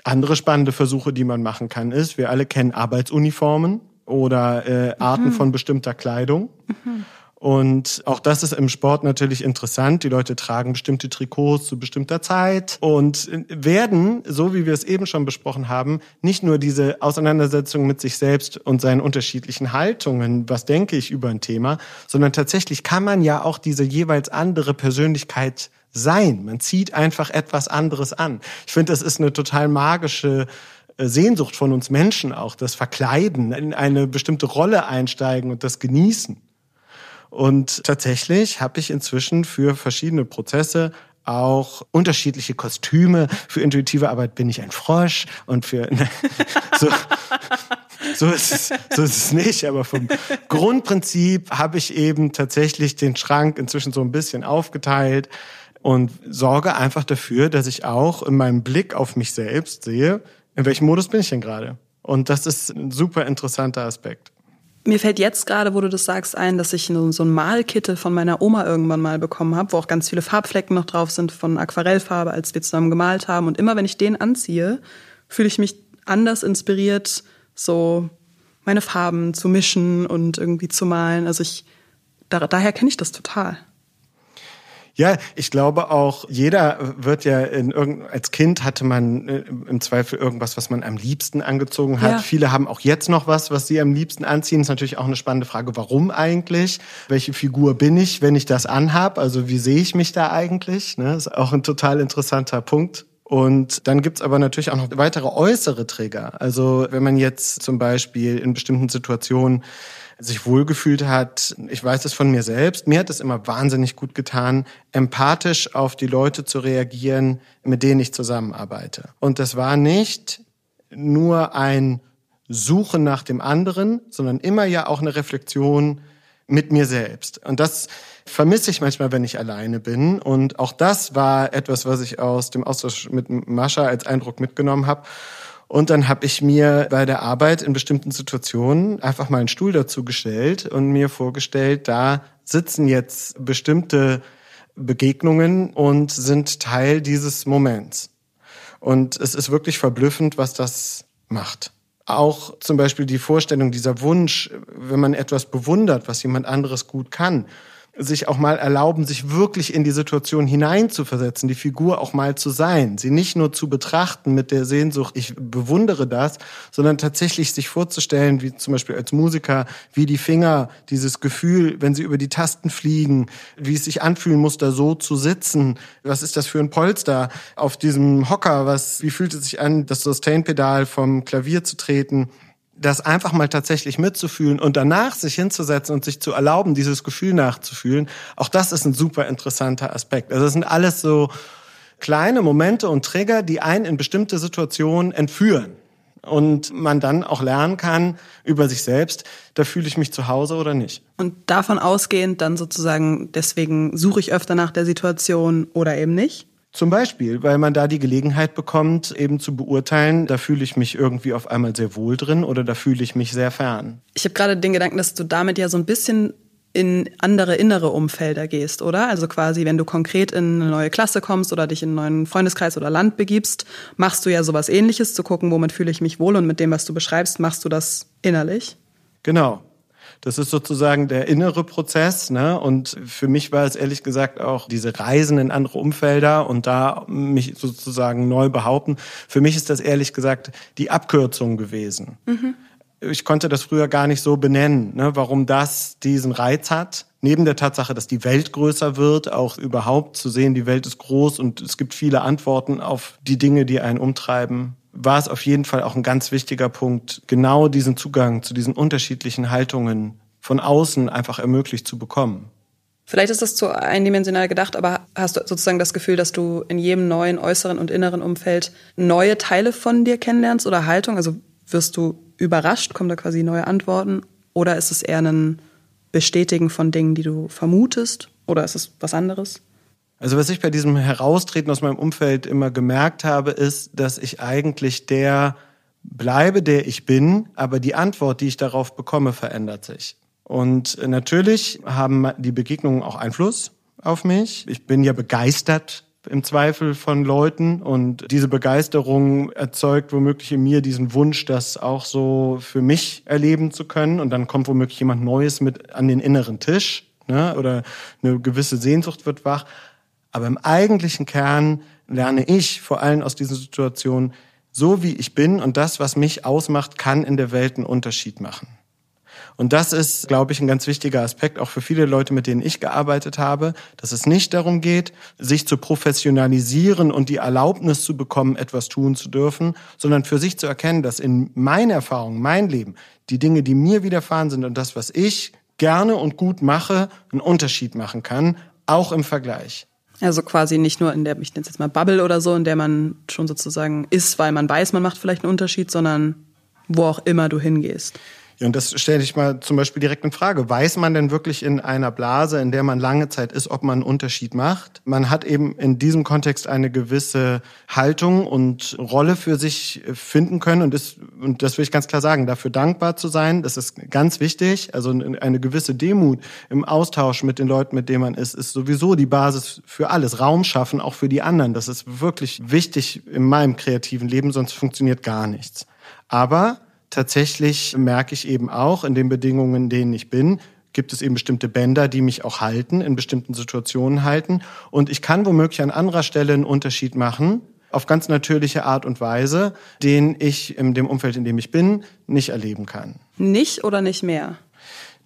Andere spannende Versuche, die man machen kann, ist, wir alle kennen Arbeitsuniformen oder äh, Arten mhm. von bestimmter Kleidung. Mhm. Und auch das ist im Sport natürlich interessant. Die Leute tragen bestimmte Trikots zu bestimmter Zeit und werden, so wie wir es eben schon besprochen haben, nicht nur diese Auseinandersetzung mit sich selbst und seinen unterschiedlichen Haltungen, was denke ich über ein Thema, sondern tatsächlich kann man ja auch diese jeweils andere Persönlichkeit sein. Man zieht einfach etwas anderes an. Ich finde, das ist eine total magische äh, Sehnsucht von uns Menschen auch, das Verkleiden, in eine bestimmte Rolle einsteigen und das genießen. Und tatsächlich habe ich inzwischen für verschiedene Prozesse auch unterschiedliche Kostüme. Für intuitive Arbeit bin ich ein Frosch und für ne, so, so, ist es, so ist es nicht. Aber vom Grundprinzip habe ich eben tatsächlich den Schrank inzwischen so ein bisschen aufgeteilt und sorge einfach dafür, dass ich auch in meinem Blick auf mich selbst sehe, in welchem Modus bin ich denn gerade. Und das ist ein super interessanter Aspekt. Mir fällt jetzt gerade, wo du das sagst, ein, dass ich so ein Malkittel von meiner Oma irgendwann mal bekommen habe, wo auch ganz viele Farbflecken noch drauf sind von Aquarellfarbe, als wir zusammen gemalt haben. Und immer wenn ich den anziehe, fühle ich mich anders inspiriert, so meine Farben zu mischen und irgendwie zu malen. Also ich, da, daher kenne ich das total. Ja, ich glaube auch, jeder wird ja in irgend, als Kind hatte man äh, im Zweifel irgendwas, was man am liebsten angezogen hat. Ja. Viele haben auch jetzt noch was, was sie am liebsten anziehen. Das ist natürlich auch eine spannende Frage, warum eigentlich? Welche Figur bin ich, wenn ich das anhab? Also wie sehe ich mich da eigentlich? Ne? Das ist auch ein total interessanter Punkt. Und dann gibt's aber natürlich auch noch weitere äußere Trigger. Also wenn man jetzt zum Beispiel in bestimmten Situationen sich wohlgefühlt hat. Ich weiß es von mir selbst. Mir hat es immer wahnsinnig gut getan, empathisch auf die Leute zu reagieren, mit denen ich zusammenarbeite. Und das war nicht nur ein Suchen nach dem anderen, sondern immer ja auch eine Reflexion mit mir selbst. Und das vermisse ich manchmal, wenn ich alleine bin. Und auch das war etwas, was ich aus dem Austausch mit Mascha als Eindruck mitgenommen habe. Und dann habe ich mir bei der Arbeit in bestimmten Situationen einfach mal einen Stuhl dazu gestellt und mir vorgestellt, da sitzen jetzt bestimmte Begegnungen und sind Teil dieses Moments. Und es ist wirklich verblüffend, was das macht. Auch zum Beispiel die Vorstellung, dieser Wunsch, wenn man etwas bewundert, was jemand anderes gut kann, sich auch mal erlauben, sich wirklich in die Situation hineinzuversetzen, die Figur auch mal zu sein, sie nicht nur zu betrachten mit der Sehnsucht, ich bewundere das, sondern tatsächlich sich vorzustellen, wie zum Beispiel als Musiker, wie die Finger, dieses Gefühl, wenn sie über die Tasten fliegen, wie es sich anfühlen muss, da so zu sitzen, was ist das für ein Polster auf diesem Hocker, was, wie fühlt es sich an, das Sustain-Pedal vom Klavier zu treten, das einfach mal tatsächlich mitzufühlen und danach sich hinzusetzen und sich zu erlauben, dieses Gefühl nachzufühlen, auch das ist ein super interessanter Aspekt. Also es sind alles so kleine Momente und Trigger, die einen in bestimmte Situationen entführen. Und man dann auch lernen kann über sich selbst, da fühle ich mich zu Hause oder nicht. Und davon ausgehend dann sozusagen, deswegen suche ich öfter nach der Situation oder eben nicht? Zum Beispiel, weil man da die Gelegenheit bekommt, eben zu beurteilen, da fühle ich mich irgendwie auf einmal sehr wohl drin oder da fühle ich mich sehr fern. Ich habe gerade den Gedanken, dass du damit ja so ein bisschen in andere innere Umfelder gehst, oder? Also quasi, wenn du konkret in eine neue Klasse kommst oder dich in einen neuen Freundeskreis oder Land begibst, machst du ja sowas ähnliches, zu gucken, womit fühle ich mich wohl und mit dem, was du beschreibst, machst du das innerlich. Genau. Das ist sozusagen der innere Prozess. Ne? Und für mich war es ehrlich gesagt auch diese Reisen in andere Umfelder und da mich sozusagen neu behaupten. Für mich ist das ehrlich gesagt die Abkürzung gewesen. Mhm. Ich konnte das früher gar nicht so benennen, ne? warum das diesen Reiz hat. Neben der Tatsache, dass die Welt größer wird, auch überhaupt zu sehen, die Welt ist groß und es gibt viele Antworten auf die Dinge, die einen umtreiben war es auf jeden Fall auch ein ganz wichtiger Punkt, genau diesen Zugang zu diesen unterschiedlichen Haltungen von außen einfach ermöglicht zu bekommen. Vielleicht ist das zu eindimensional gedacht, aber hast du sozusagen das Gefühl, dass du in jedem neuen äußeren und inneren Umfeld neue Teile von dir kennenlernst oder Haltung? Also wirst du überrascht, kommen da quasi neue Antworten? Oder ist es eher ein Bestätigen von Dingen, die du vermutest? Oder ist es was anderes? Also was ich bei diesem Heraustreten aus meinem Umfeld immer gemerkt habe, ist, dass ich eigentlich der bleibe, der ich bin, aber die Antwort, die ich darauf bekomme, verändert sich. Und natürlich haben die Begegnungen auch Einfluss auf mich. Ich bin ja begeistert im Zweifel von Leuten und diese Begeisterung erzeugt womöglich in mir diesen Wunsch, das auch so für mich erleben zu können und dann kommt womöglich jemand Neues mit an den inneren Tisch ne? oder eine gewisse Sehnsucht wird wach. Aber im eigentlichen Kern lerne ich vor allem aus diesen Situationen, so wie ich bin und das, was mich ausmacht, kann in der Welt einen Unterschied machen. Und das ist, glaube ich, ein ganz wichtiger Aspekt auch für viele Leute, mit denen ich gearbeitet habe, dass es nicht darum geht, sich zu professionalisieren und die Erlaubnis zu bekommen, etwas tun zu dürfen, sondern für sich zu erkennen, dass in meiner Erfahrung, mein Leben, die Dinge, die mir widerfahren sind und das, was ich gerne und gut mache, einen Unterschied machen kann, auch im Vergleich. Also quasi nicht nur in der, ich nenne es jetzt mal Bubble oder so, in der man schon sozusagen ist, weil man weiß, man macht vielleicht einen Unterschied, sondern wo auch immer du hingehst. Ja, und das stelle ich mal zum Beispiel direkt in Frage. Weiß man denn wirklich in einer Blase, in der man lange Zeit ist, ob man einen Unterschied macht? Man hat eben in diesem Kontext eine gewisse Haltung und Rolle für sich finden können. Und das, und das will ich ganz klar sagen, dafür dankbar zu sein, das ist ganz wichtig. Also eine gewisse Demut im Austausch mit den Leuten, mit denen man ist, ist sowieso die Basis für alles. Raum schaffen, auch für die anderen. Das ist wirklich wichtig in meinem kreativen Leben, sonst funktioniert gar nichts. Aber tatsächlich merke ich eben auch in den Bedingungen, in denen ich bin, gibt es eben bestimmte Bänder, die mich auch halten, in bestimmten Situationen halten. Und ich kann womöglich an anderer Stelle einen Unterschied machen, auf ganz natürliche Art und Weise, den ich in dem Umfeld, in dem ich bin, nicht erleben kann. Nicht oder nicht mehr?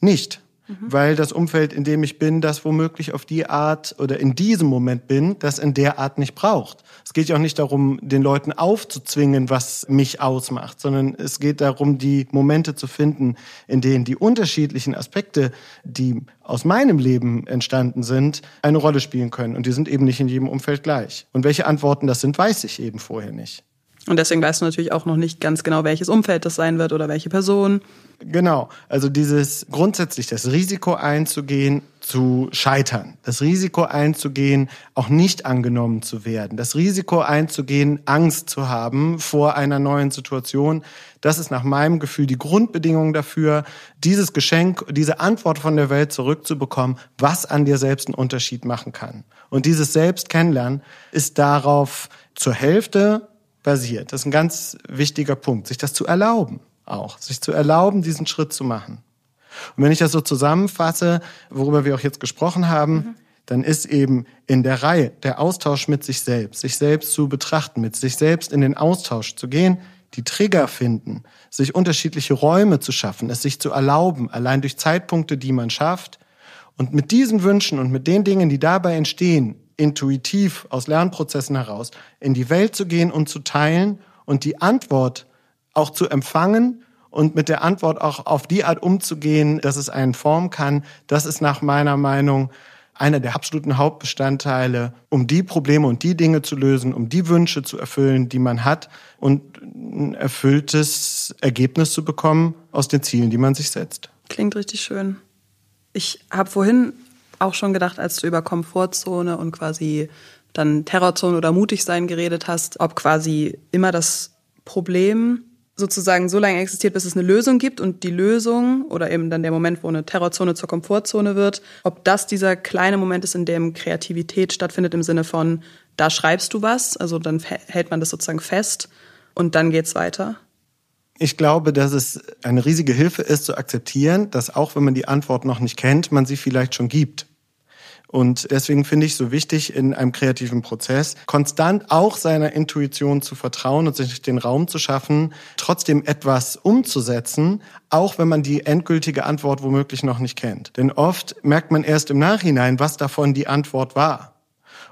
Nicht. Mhm. Weil das Umfeld, in dem ich bin, das womöglich auf die Art oder in diesem Moment bin, das in der Art nicht braucht. Es geht ja auch nicht darum, den Leuten aufzuzwingen, was mich ausmacht, sondern es geht darum, die Momente zu finden, in denen die unterschiedlichen Aspekte, die aus meinem Leben entstanden sind, eine Rolle spielen können. Und die sind eben nicht in jedem Umfeld gleich. Und welche Antworten das sind, weiß ich eben vorher nicht. Und deswegen weißt du natürlich auch noch nicht ganz genau, welches Umfeld das sein wird oder welche Person. Genau, also dieses grundsätzlich das Risiko einzugehen, zu scheitern, das Risiko einzugehen, auch nicht angenommen zu werden, das Risiko einzugehen, Angst zu haben vor einer neuen Situation, das ist nach meinem Gefühl die Grundbedingung dafür, dieses Geschenk, diese Antwort von der Welt zurückzubekommen, was an dir selbst einen Unterschied machen kann. Und dieses Selbst kennenlernen ist darauf zur Hälfte basiert. Das ist ein ganz wichtiger Punkt, sich das zu erlauben auch, sich zu erlauben, diesen Schritt zu machen. Und wenn ich das so zusammenfasse, worüber wir auch jetzt gesprochen haben, mhm. dann ist eben in der Reihe der Austausch mit sich selbst, sich selbst zu betrachten, mit sich selbst in den Austausch zu gehen, die Trigger finden, sich unterschiedliche Räume zu schaffen, es sich zu erlauben, allein durch Zeitpunkte, die man schafft. Und mit diesen Wünschen und mit den Dingen, die dabei entstehen, intuitiv aus Lernprozessen heraus in die Welt zu gehen und zu teilen und die Antwort auch zu empfangen und mit der Antwort auch auf die Art umzugehen, dass es einen formen kann, das ist nach meiner Meinung einer der absoluten Hauptbestandteile, um die Probleme und die Dinge zu lösen, um die Wünsche zu erfüllen, die man hat und ein erfülltes Ergebnis zu bekommen aus den Zielen, die man sich setzt. Klingt richtig schön. Ich habe vorhin auch schon gedacht, als du über Komfortzone und quasi dann Terrorzone oder mutig sein geredet hast, ob quasi immer das Problem sozusagen so lange existiert, bis es eine Lösung gibt und die Lösung oder eben dann der Moment, wo eine Terrorzone zur Komfortzone wird, ob das dieser kleine Moment ist, in dem Kreativität stattfindet im Sinne von, da schreibst du was, also dann hält man das sozusagen fest und dann geht's weiter. Ich glaube, dass es eine riesige Hilfe ist zu akzeptieren, dass auch wenn man die Antwort noch nicht kennt, man sie vielleicht schon gibt. Und deswegen finde ich so wichtig in einem kreativen Prozess, konstant auch seiner Intuition zu vertrauen und sich den Raum zu schaffen, trotzdem etwas umzusetzen, auch wenn man die endgültige Antwort womöglich noch nicht kennt. Denn oft merkt man erst im Nachhinein, was davon die Antwort war.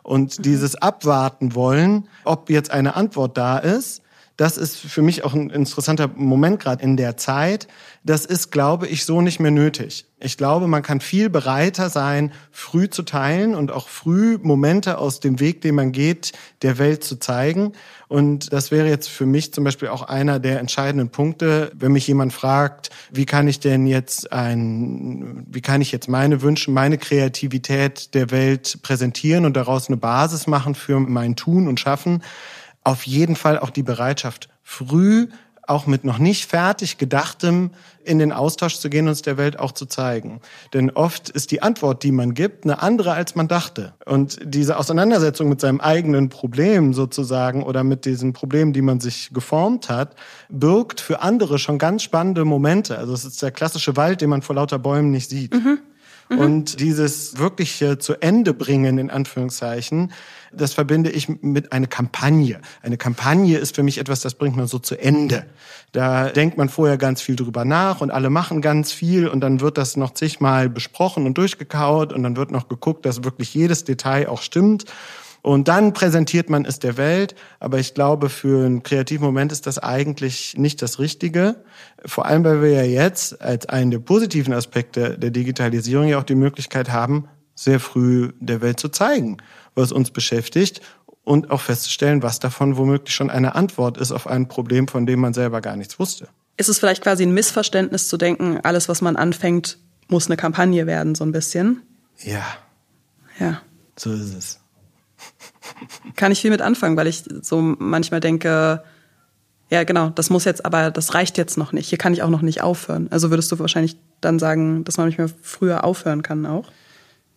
Und mhm. dieses Abwarten wollen, ob jetzt eine Antwort da ist, das ist für mich auch ein interessanter Moment gerade in der Zeit. Das ist, glaube ich, so nicht mehr nötig. Ich glaube, man kann viel bereiter sein, früh zu teilen und auch früh Momente aus dem Weg, den man geht, der Welt zu zeigen. Und das wäre jetzt für mich zum Beispiel auch einer der entscheidenden Punkte, wenn mich jemand fragt, wie kann ich denn jetzt ein, wie kann ich jetzt meine Wünsche, meine Kreativität der Welt präsentieren und daraus eine Basis machen für mein Tun und Schaffen? Auf jeden Fall auch die Bereitschaft, früh auch mit noch nicht fertig gedachtem in den Austausch zu gehen und es der Welt auch zu zeigen. Denn oft ist die Antwort, die man gibt, eine andere, als man dachte. Und diese Auseinandersetzung mit seinem eigenen Problem sozusagen oder mit diesen Problemen, die man sich geformt hat, birgt für andere schon ganz spannende Momente. Also es ist der klassische Wald, den man vor lauter Bäumen nicht sieht. Mhm. Mhm. Und dieses wirkliche zu Ende bringen, in Anführungszeichen, das verbinde ich mit einer Kampagne. Eine Kampagne ist für mich etwas, das bringt man so zu Ende. Da denkt man vorher ganz viel drüber nach und alle machen ganz viel und dann wird das noch zigmal besprochen und durchgekaut und dann wird noch geguckt, dass wirklich jedes Detail auch stimmt. Und dann präsentiert man es der Welt. Aber ich glaube, für einen kreativen Moment ist das eigentlich nicht das Richtige. Vor allem, weil wir ja jetzt als einen der positiven Aspekte der Digitalisierung ja auch die Möglichkeit haben, sehr früh der Welt zu zeigen, was uns beschäftigt und auch festzustellen, was davon womöglich schon eine Antwort ist auf ein Problem, von dem man selber gar nichts wusste. Ist es vielleicht quasi ein Missverständnis zu denken, alles, was man anfängt, muss eine Kampagne werden, so ein bisschen? Ja. Ja. So ist es kann ich viel mit anfangen, weil ich so manchmal denke, ja, genau, das muss jetzt, aber das reicht jetzt noch nicht. Hier kann ich auch noch nicht aufhören. Also würdest du wahrscheinlich dann sagen, dass man nicht mehr früher aufhören kann auch?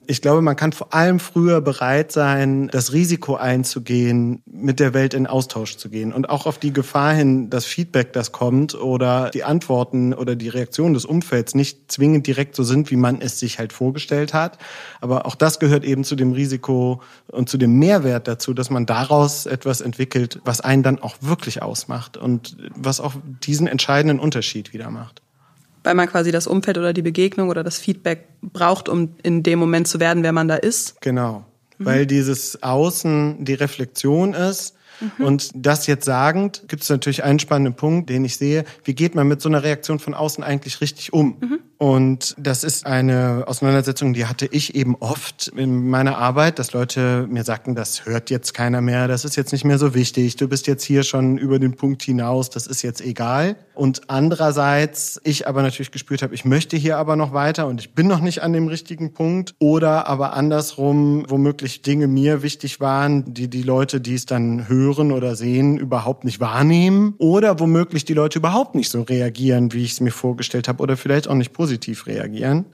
Ich glaube, man kann vor allem früher bereit sein, das Risiko einzugehen, mit der Welt in Austausch zu gehen und auch auf die Gefahr hin, das Feedback, das kommt oder die Antworten oder die Reaktionen des Umfelds nicht zwingend direkt so sind, wie man es sich halt vorgestellt hat. Aber auch das gehört eben zu dem Risiko und zu dem Mehrwert dazu, dass man daraus etwas entwickelt, was einen dann auch wirklich ausmacht und was auch diesen entscheidenden Unterschied wieder macht weil man quasi das Umfeld oder die Begegnung oder das Feedback braucht, um in dem Moment zu werden, wer man da ist. Genau, mhm. weil dieses Außen die Reflexion ist Mhm. Und das jetzt sagend, gibt es natürlich einen spannenden Punkt, den ich sehe. Wie geht man mit so einer Reaktion von außen eigentlich richtig um? Mhm. Und das ist eine Auseinandersetzung, die hatte ich eben oft in meiner Arbeit, dass Leute mir sagten, das hört jetzt keiner mehr, das ist jetzt nicht mehr so wichtig, du bist jetzt hier schon über den Punkt hinaus, das ist jetzt egal. Und andererseits ich aber natürlich gespürt habe, ich möchte hier aber noch weiter und ich bin noch nicht an dem richtigen Punkt. Oder aber andersrum, womöglich Dinge mir wichtig waren, die die Leute, die es dann hören oder sehen, überhaupt nicht wahrnehmen. Oder womöglich die Leute überhaupt nicht so reagieren, wie ich es mir vorgestellt habe oder vielleicht auch nicht positiv positiv reagieren.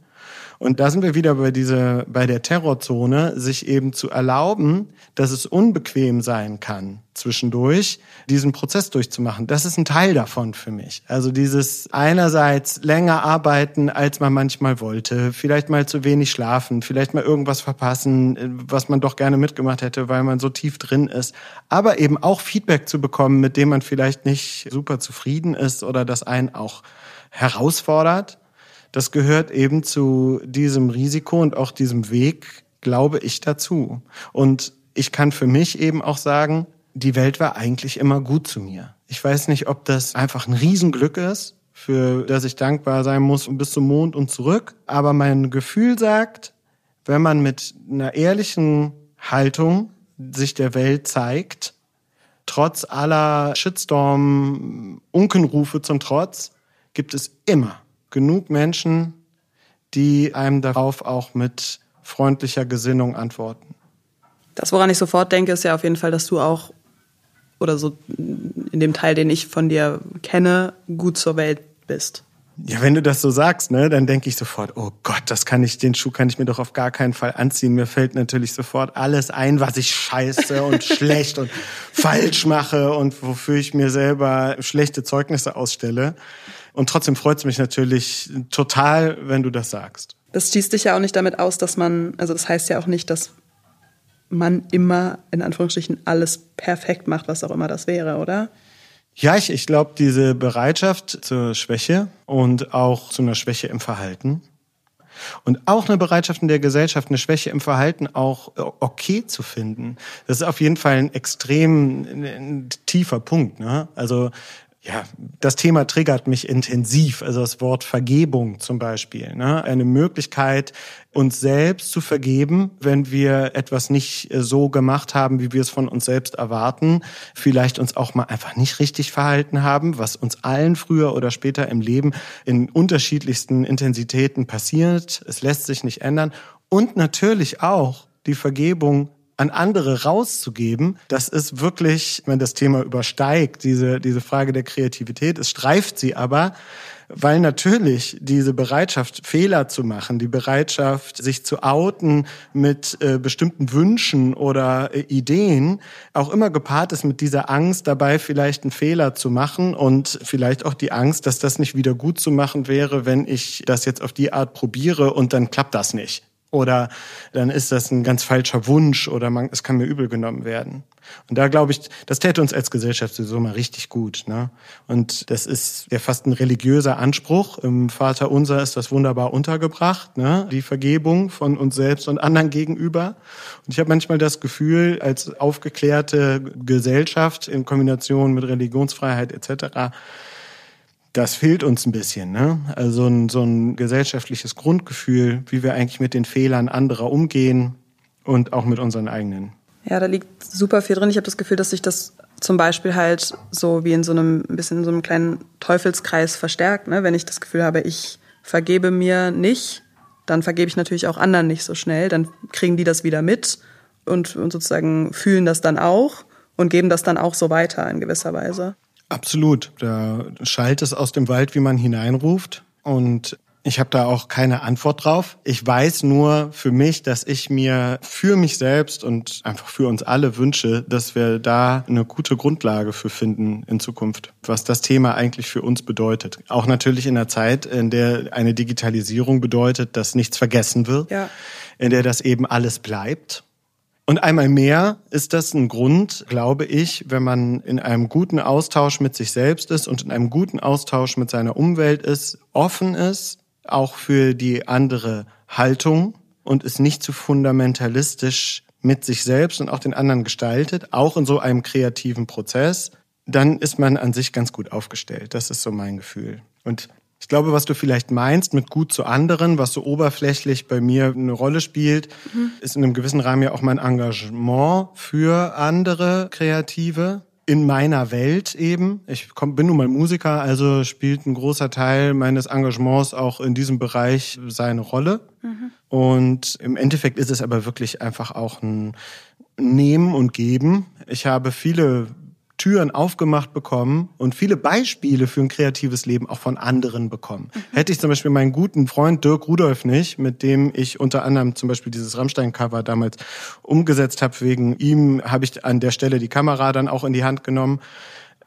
Und da sind wir wieder bei dieser, bei der Terrorzone, sich eben zu erlauben, dass es unbequem sein kann, zwischendurch diesen Prozess durchzumachen. Das ist ein Teil davon für mich. Also dieses einerseits länger arbeiten, als man manchmal wollte, vielleicht mal zu wenig schlafen, vielleicht mal irgendwas verpassen, was man doch gerne mitgemacht hätte, weil man so tief drin ist. Aber eben auch Feedback zu bekommen, mit dem man vielleicht nicht super zufrieden ist oder das einen auch herausfordert das gehört eben zu diesem Risiko und auch diesem Weg, glaube ich, dazu. Und ich kann für mich eben auch sagen, die Welt war eigentlich immer gut zu mir. Ich weiß nicht, ob das einfach ein Riesenglück ist, für das ich dankbar sein muss bis zum Mond und zurück. Aber mein Gefühl sagt, wenn man mit einer ehrlichen Haltung sich der Welt zeigt, trotz aller Shitstorm, Unkenrufe zum Trotz, gibt es immer genug Menschen, die einem darauf auch mit freundlicher Gesinnung antworten. Das, woran ich sofort denke, ist ja auf jeden Fall, dass du auch, oder so in dem Teil, den ich von dir kenne, gut zur Welt bist. Ja, wenn du das so sagst, ne, dann denke ich sofort, oh Gott, das kann ich, den Schuh kann ich mir doch auf gar keinen Fall anziehen. Mir fällt natürlich sofort alles ein, was ich scheiße und schlecht und falsch mache und wofür ich mir selber schlechte Zeugnisse ausstelle. Und trotzdem freut es mich natürlich total, wenn du das sagst. Das schließt dich ja auch nicht damit aus, dass man, also das heißt ja auch nicht, dass man immer in Anführungsstrichen alles perfekt macht, was auch immer das wäre, oder? Ja, ich, ich glaube, diese Bereitschaft zur Schwäche und auch zu einer Schwäche im Verhalten, Und auch eine Bereitschaft in der Gesellschaft, eine Schwäche im Verhalten auch äh, okay zu finden. Das ist auf jeden Fall ein extrem ein tiefer Punkt. Ne? Also ja, das Thema triggert mich intensiv. Also das Wort Vergebung zum Beispiel. Ne? Eine Möglichkeit, uns selbst zu vergeben, wenn wir etwas nicht äh, so gemacht haben, wie wir es von uns selbst erwarten. Vielleicht uns auch mal einfach nicht richtig verhalten haben, was uns allen früher oder später im Leben in unterschiedlichsten Intensitäten passiert. Es lässt sich nicht ändern. Und natürlich auch die Vergebung an andere rauszugeben, das ist wirklich, wenn das Thema übersteigt, diese, diese Frage der Kreativität, es streift sie aber, weil natürlich diese Bereitschaft, Fehler zu machen, die Bereitschaft, sich zu outen mit äh, bestimmten Wünschen oder äh, Ideen, auch immer gepaart ist mit dieser Angst dabei, vielleicht einen Fehler zu machen und vielleicht auch die Angst, dass das nicht wieder gut zu machen wäre, wenn ich das jetzt auf die Art probiere und dann klappt das nicht. Oder dann ist das ein ganz falscher Wunsch oder man, es kann mir übel genommen werden. Und da glaube ich, das täte uns als Gesellschaft sowieso mal richtig gut. Ne? Und das ist ja fast ein religiöser Anspruch. Im Vater Unser ist das wunderbar untergebracht, ne? die Vergebung von uns selbst und anderen gegenüber. Und ich habe manchmal das Gefühl, als aufgeklärte Gesellschaft in Kombination mit Religionsfreiheit etc., das fehlt uns ein bisschen. Ne? Also ein, so ein gesellschaftliches Grundgefühl, wie wir eigentlich mit den Fehlern anderer umgehen und auch mit unseren eigenen. Ja, da liegt super viel drin. Ich habe das Gefühl, dass sich das zum Beispiel halt so wie in so einem ein bisschen in so einem kleinen Teufelskreis verstärkt. Ne? Wenn ich das Gefühl habe, ich vergebe mir nicht, dann vergebe ich natürlich auch anderen nicht so schnell. Dann kriegen die das wieder mit und, und sozusagen fühlen das dann auch und geben das dann auch so weiter in gewisser Weise. Absolut. Da schallt es aus dem Wald, wie man hineinruft. Und ich habe da auch keine Antwort drauf. Ich weiß nur für mich, dass ich mir für mich selbst und einfach für uns alle wünsche, dass wir da eine gute Grundlage für finden in Zukunft, was das Thema eigentlich für uns bedeutet. Auch natürlich in einer Zeit, in der eine Digitalisierung bedeutet, dass nichts vergessen wird, ja. in der das eben alles bleibt und einmal mehr ist das ein Grund, glaube ich, wenn man in einem guten Austausch mit sich selbst ist und in einem guten Austausch mit seiner Umwelt ist, offen ist, auch für die andere Haltung und ist nicht zu fundamentalistisch mit sich selbst und auch den anderen gestaltet, auch in so einem kreativen Prozess, dann ist man an sich ganz gut aufgestellt. Das ist so mein Gefühl. Und ich glaube, was du vielleicht meinst mit gut zu anderen, was so oberflächlich bei mir eine Rolle spielt, mhm. ist in einem gewissen Rahmen ja auch mein Engagement für andere Kreative in meiner Welt eben. Ich komm, bin nun mal Musiker, also spielt ein großer Teil meines Engagements auch in diesem Bereich seine Rolle. Mhm. Und im Endeffekt ist es aber wirklich einfach auch ein Nehmen und Geben. Ich habe viele Türen aufgemacht bekommen und viele Beispiele für ein kreatives Leben auch von anderen bekommen. Mhm. Hätte ich zum Beispiel meinen guten Freund Dirk Rudolf nicht, mit dem ich unter anderem zum Beispiel dieses Rammstein-Cover damals umgesetzt habe, wegen ihm habe ich an der Stelle die Kamera dann auch in die Hand genommen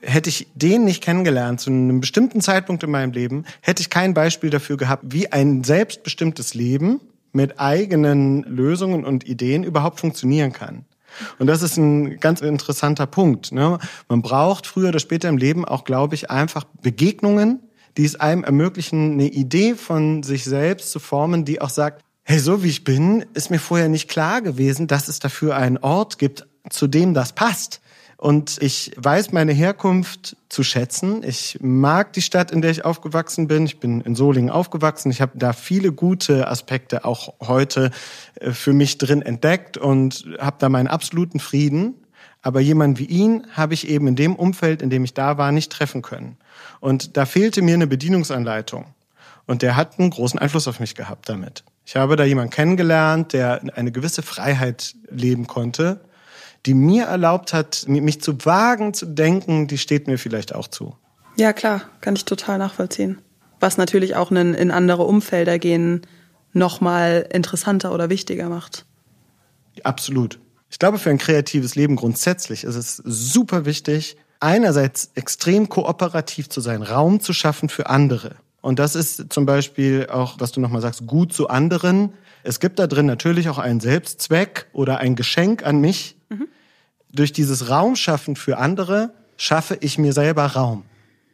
hätte ich den nicht kennengelernt zu einem bestimmten Zeitpunkt in meinem Leben, hätte ich kein Beispiel dafür gehabt, wie ein selbstbestimmtes Leben mit eigenen Lösungen und Ideen überhaupt funktionieren kann. Und das ist ein ganz interessanter Punkt. Ne? Man braucht früher oder später im Leben auch, glaube ich, einfach Begegnungen, die es einem ermöglichen, eine Idee von sich selbst zu formen, die auch sagt, hey, so wie ich bin, ist mir vorher nicht klar gewesen, dass es dafür einen Ort gibt, zu dem das passt. Und ich weiß meine Herkunft zu schätzen. Ich mag die Stadt, in der ich aufgewachsen bin. Ich bin in Solingen aufgewachsen. Ich habe da viele gute Aspekte auch heute äh, für mich drin entdeckt und habe da meinen absoluten Frieden. Aber jemand wie ihn habe ich eben in dem Umfeld, in dem ich da war, nicht treffen können. Und da fehlte mir eine Bedienungsanleitung. Und der hat einen großen Einfluss auf mich gehabt damit. Ich habe da jemanden kennengelernt, der eine gewisse Freiheit leben konnte, die mir erlaubt hat, mich zu wagen, zu denken, die steht mir vielleicht auch zu. Ja, klar, kann ich total nachvollziehen. Was natürlich auch einen in andere Umfelder gehen nochmal interessanter oder wichtiger macht. Absolut. Ich glaube, für ein kreatives Leben grundsätzlich ist es super wichtig, einerseits extrem kooperativ zu sein, Raum zu schaffen für andere. Und das ist zum Beispiel auch, was du nochmal sagst, gut zu anderen. Es gibt da drin natürlich auch einen Selbstzweck oder ein Geschenk an mich, durch dieses Raumschaffen für andere schaffe ich mir selber Raum.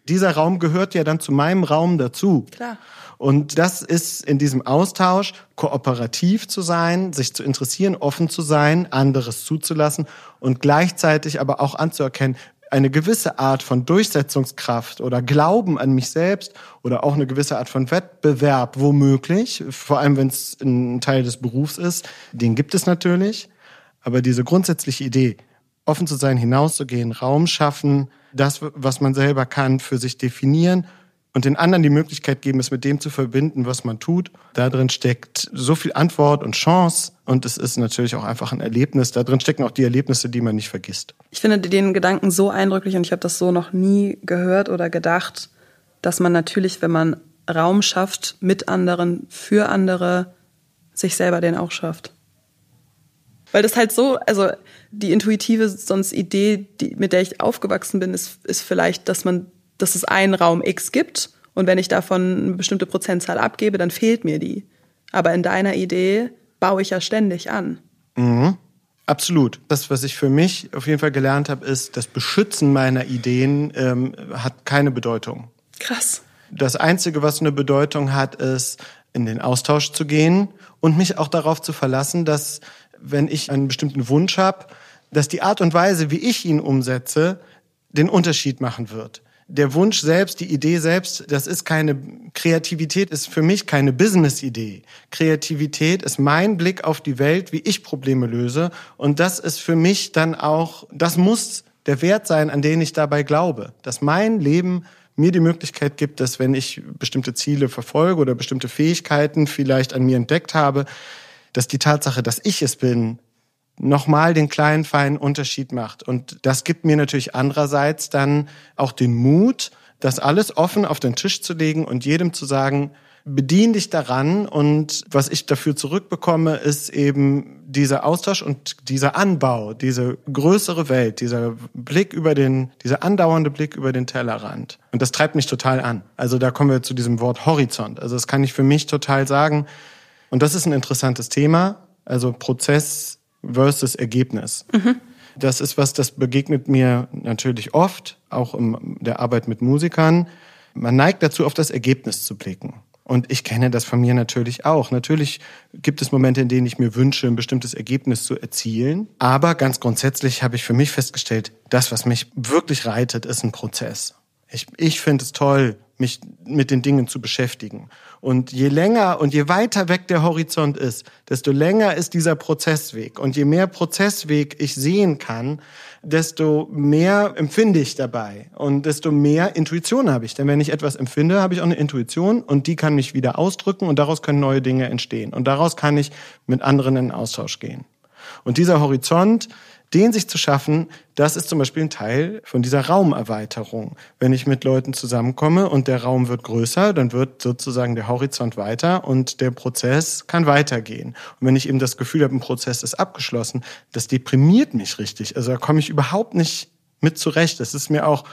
Dieser Raum gehört ja dann zu meinem Raum dazu. Klar. Und das ist in diesem Austausch kooperativ zu sein, sich zu interessieren, offen zu sein, anderes zuzulassen und gleichzeitig aber auch anzuerkennen, eine gewisse Art von Durchsetzungskraft oder Glauben an mich selbst oder auch eine gewisse Art von Wettbewerb womöglich, vor allem wenn es ein Teil des Berufs ist, den gibt es natürlich. Aber diese grundsätzliche Idee, offen zu sein, hinauszugehen, Raum schaffen, das, was man selber kann, für sich definieren und den anderen die Möglichkeit geben, es mit dem zu verbinden, was man tut. Da drin steckt so viel Antwort und Chance und es ist natürlich auch einfach ein Erlebnis. Da drin stecken auch die Erlebnisse, die man nicht vergisst. Ich finde den Gedanken so eindrücklich und ich habe das so noch nie gehört oder gedacht, dass man natürlich, wenn man Raum schafft mit anderen, für andere, sich selber den auch schafft. Weil das halt so, also die intuitive sonst Idee, die, mit der ich aufgewachsen bin, ist, ist vielleicht, dass man, dass es einen Raum X gibt und wenn ich davon eine bestimmte Prozentzahl abgebe, dann fehlt mir die. Aber in deiner Idee baue ich ja ständig an. Mhm. Absolut. Das, was ich für mich auf jeden Fall gelernt habe, ist, das Beschützen meiner Ideen ähm, hat keine Bedeutung. Krass. Das Einzige, was eine Bedeutung hat, ist, in den Austausch zu gehen und mich auch darauf zu verlassen, dass wenn ich einen bestimmten Wunsch habe, dass die Art und Weise, wie ich ihn umsetze, den Unterschied machen wird. Der Wunsch selbst, die Idee selbst, das ist keine Kreativität, ist für mich keine Business-Idee. Kreativität ist mein Blick auf die Welt, wie ich Probleme löse. Und das ist für mich dann auch, das muss der Wert sein, an den ich dabei glaube. Dass mein Leben mir die Möglichkeit gibt, dass wenn ich bestimmte Ziele verfolge oder bestimmte Fähigkeiten vielleicht an mir entdeckt habe, dass die Tatsache, dass ich es bin, nochmal den kleinen, feinen Unterschied macht. Und das gibt mir natürlich andererseits dann auch den Mut, das alles offen auf den Tisch zu legen und jedem zu sagen, bedien dich daran und was ich dafür zurückbekomme, ist eben dieser Austausch und dieser Anbau, diese größere Welt, dieser Blick über den, dieser andauernde Blick über den Tellerrand. Und das treibt mich total an. Also da kommen wir zu diesem Wort Horizont. Also das kann ich für mich total sagen. Und das ist ein interessantes Thema. Also Prozess versus Ergebnis. Mhm. Das ist was, das begegnet mir natürlich oft, auch in der Arbeit mit Musikern. Man neigt dazu, auf das Ergebnis zu blicken. Und ich kenne das von mir natürlich auch. Natürlich gibt es Momente, in denen ich mir wünsche, ein bestimmtes Ergebnis zu erzielen. Aber ganz grundsätzlich habe ich für mich festgestellt, das, was mich wirklich reitet, ist ein Prozess. Ich, ich finde es toll, mich mit den Dingen zu beschäftigen. Und je länger und je weiter weg der Horizont ist, desto länger ist dieser Prozessweg. Und je mehr Prozessweg ich sehen kann, desto mehr empfinde ich dabei und desto mehr Intuition habe ich. Denn wenn ich etwas empfinde, habe ich auch eine Intuition und die kann mich wieder ausdrücken und daraus können neue Dinge entstehen. Und daraus kann ich mit anderen in Austausch gehen. Und dieser Horizont, den sich zu schaffen, das ist zum Beispiel ein Teil von dieser Raumerweiterung. Wenn ich mit Leuten zusammenkomme und der Raum wird größer, dann wird sozusagen der Horizont weiter und der Prozess kann weitergehen. Und wenn ich eben das Gefühl habe, ein Prozess ist abgeschlossen, das deprimiert mich richtig. Also da komme ich überhaupt nicht mit zurecht. Das ist mir auch,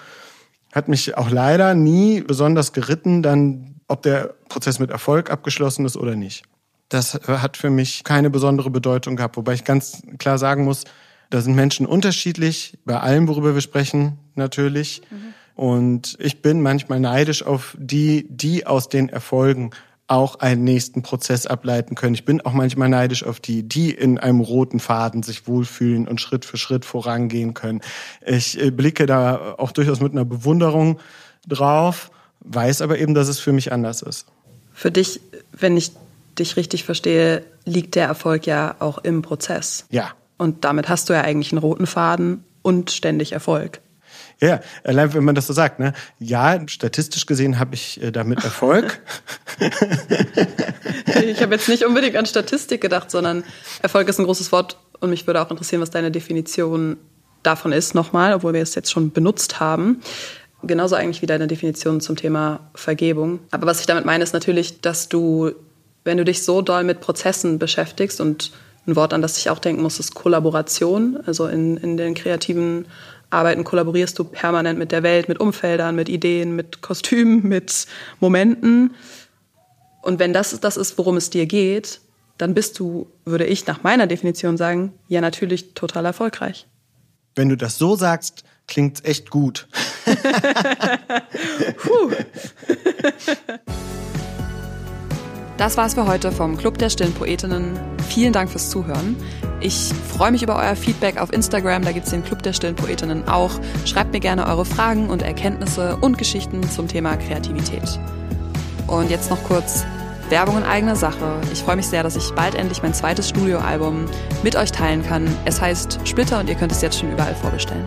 hat mich auch leider nie besonders geritten, dann, ob der Prozess mit Erfolg abgeschlossen ist oder nicht. Das hat für mich keine besondere Bedeutung gehabt, wobei ich ganz klar sagen muss, da sind Menschen unterschiedlich, bei allem, worüber wir sprechen, natürlich. Mhm. Und ich bin manchmal neidisch auf die, die aus den Erfolgen auch einen nächsten Prozess ableiten können. Ich bin auch manchmal neidisch auf die, die in einem roten Faden sich wohlfühlen und Schritt für Schritt vorangehen können. Ich äh, blicke da auch durchaus mit einer Bewunderung drauf, weiß aber eben, dass es für mich anders ist. Für dich, wenn ich dich richtig verstehe, liegt der Erfolg ja auch im Prozess. Ja, und damit hast du ja eigentlich einen roten Faden und ständig Erfolg. Ja, allein wenn man das so sagt, ne? Ja, statistisch gesehen habe ich äh, damit Erfolg. ich habe jetzt nicht unbedingt an Statistik gedacht, sondern Erfolg ist ein großes Wort und mich würde auch interessieren, was deine Definition davon ist, nochmal, obwohl wir es jetzt schon benutzt haben. Genauso eigentlich wie deine Definition zum Thema Vergebung. Aber was ich damit meine, ist natürlich, dass du, wenn du dich so doll mit Prozessen beschäftigst und ein Wort, an das ich auch denken muss, ist Kollaboration. Also in, in den kreativen Arbeiten kollaborierst du permanent mit der Welt, mit Umfeldern, mit Ideen, mit Kostümen, mit Momenten. Und wenn das das ist, worum es dir geht, dann bist du, würde ich nach meiner Definition sagen, ja natürlich total erfolgreich. Wenn du das so sagst, klingt echt gut. Das war's für heute vom Club der Stillen Poetinnen. Vielen Dank fürs Zuhören. Ich freue mich über euer Feedback auf Instagram, da gibt's den Club der Stillen Poetinnen auch. Schreibt mir gerne eure Fragen und Erkenntnisse und Geschichten zum Thema Kreativität. Und jetzt noch kurz Werbung in eigener Sache. Ich freue mich sehr, dass ich bald endlich mein zweites Studioalbum mit euch teilen kann. Es heißt Splitter und ihr könnt es jetzt schon überall vorbestellen.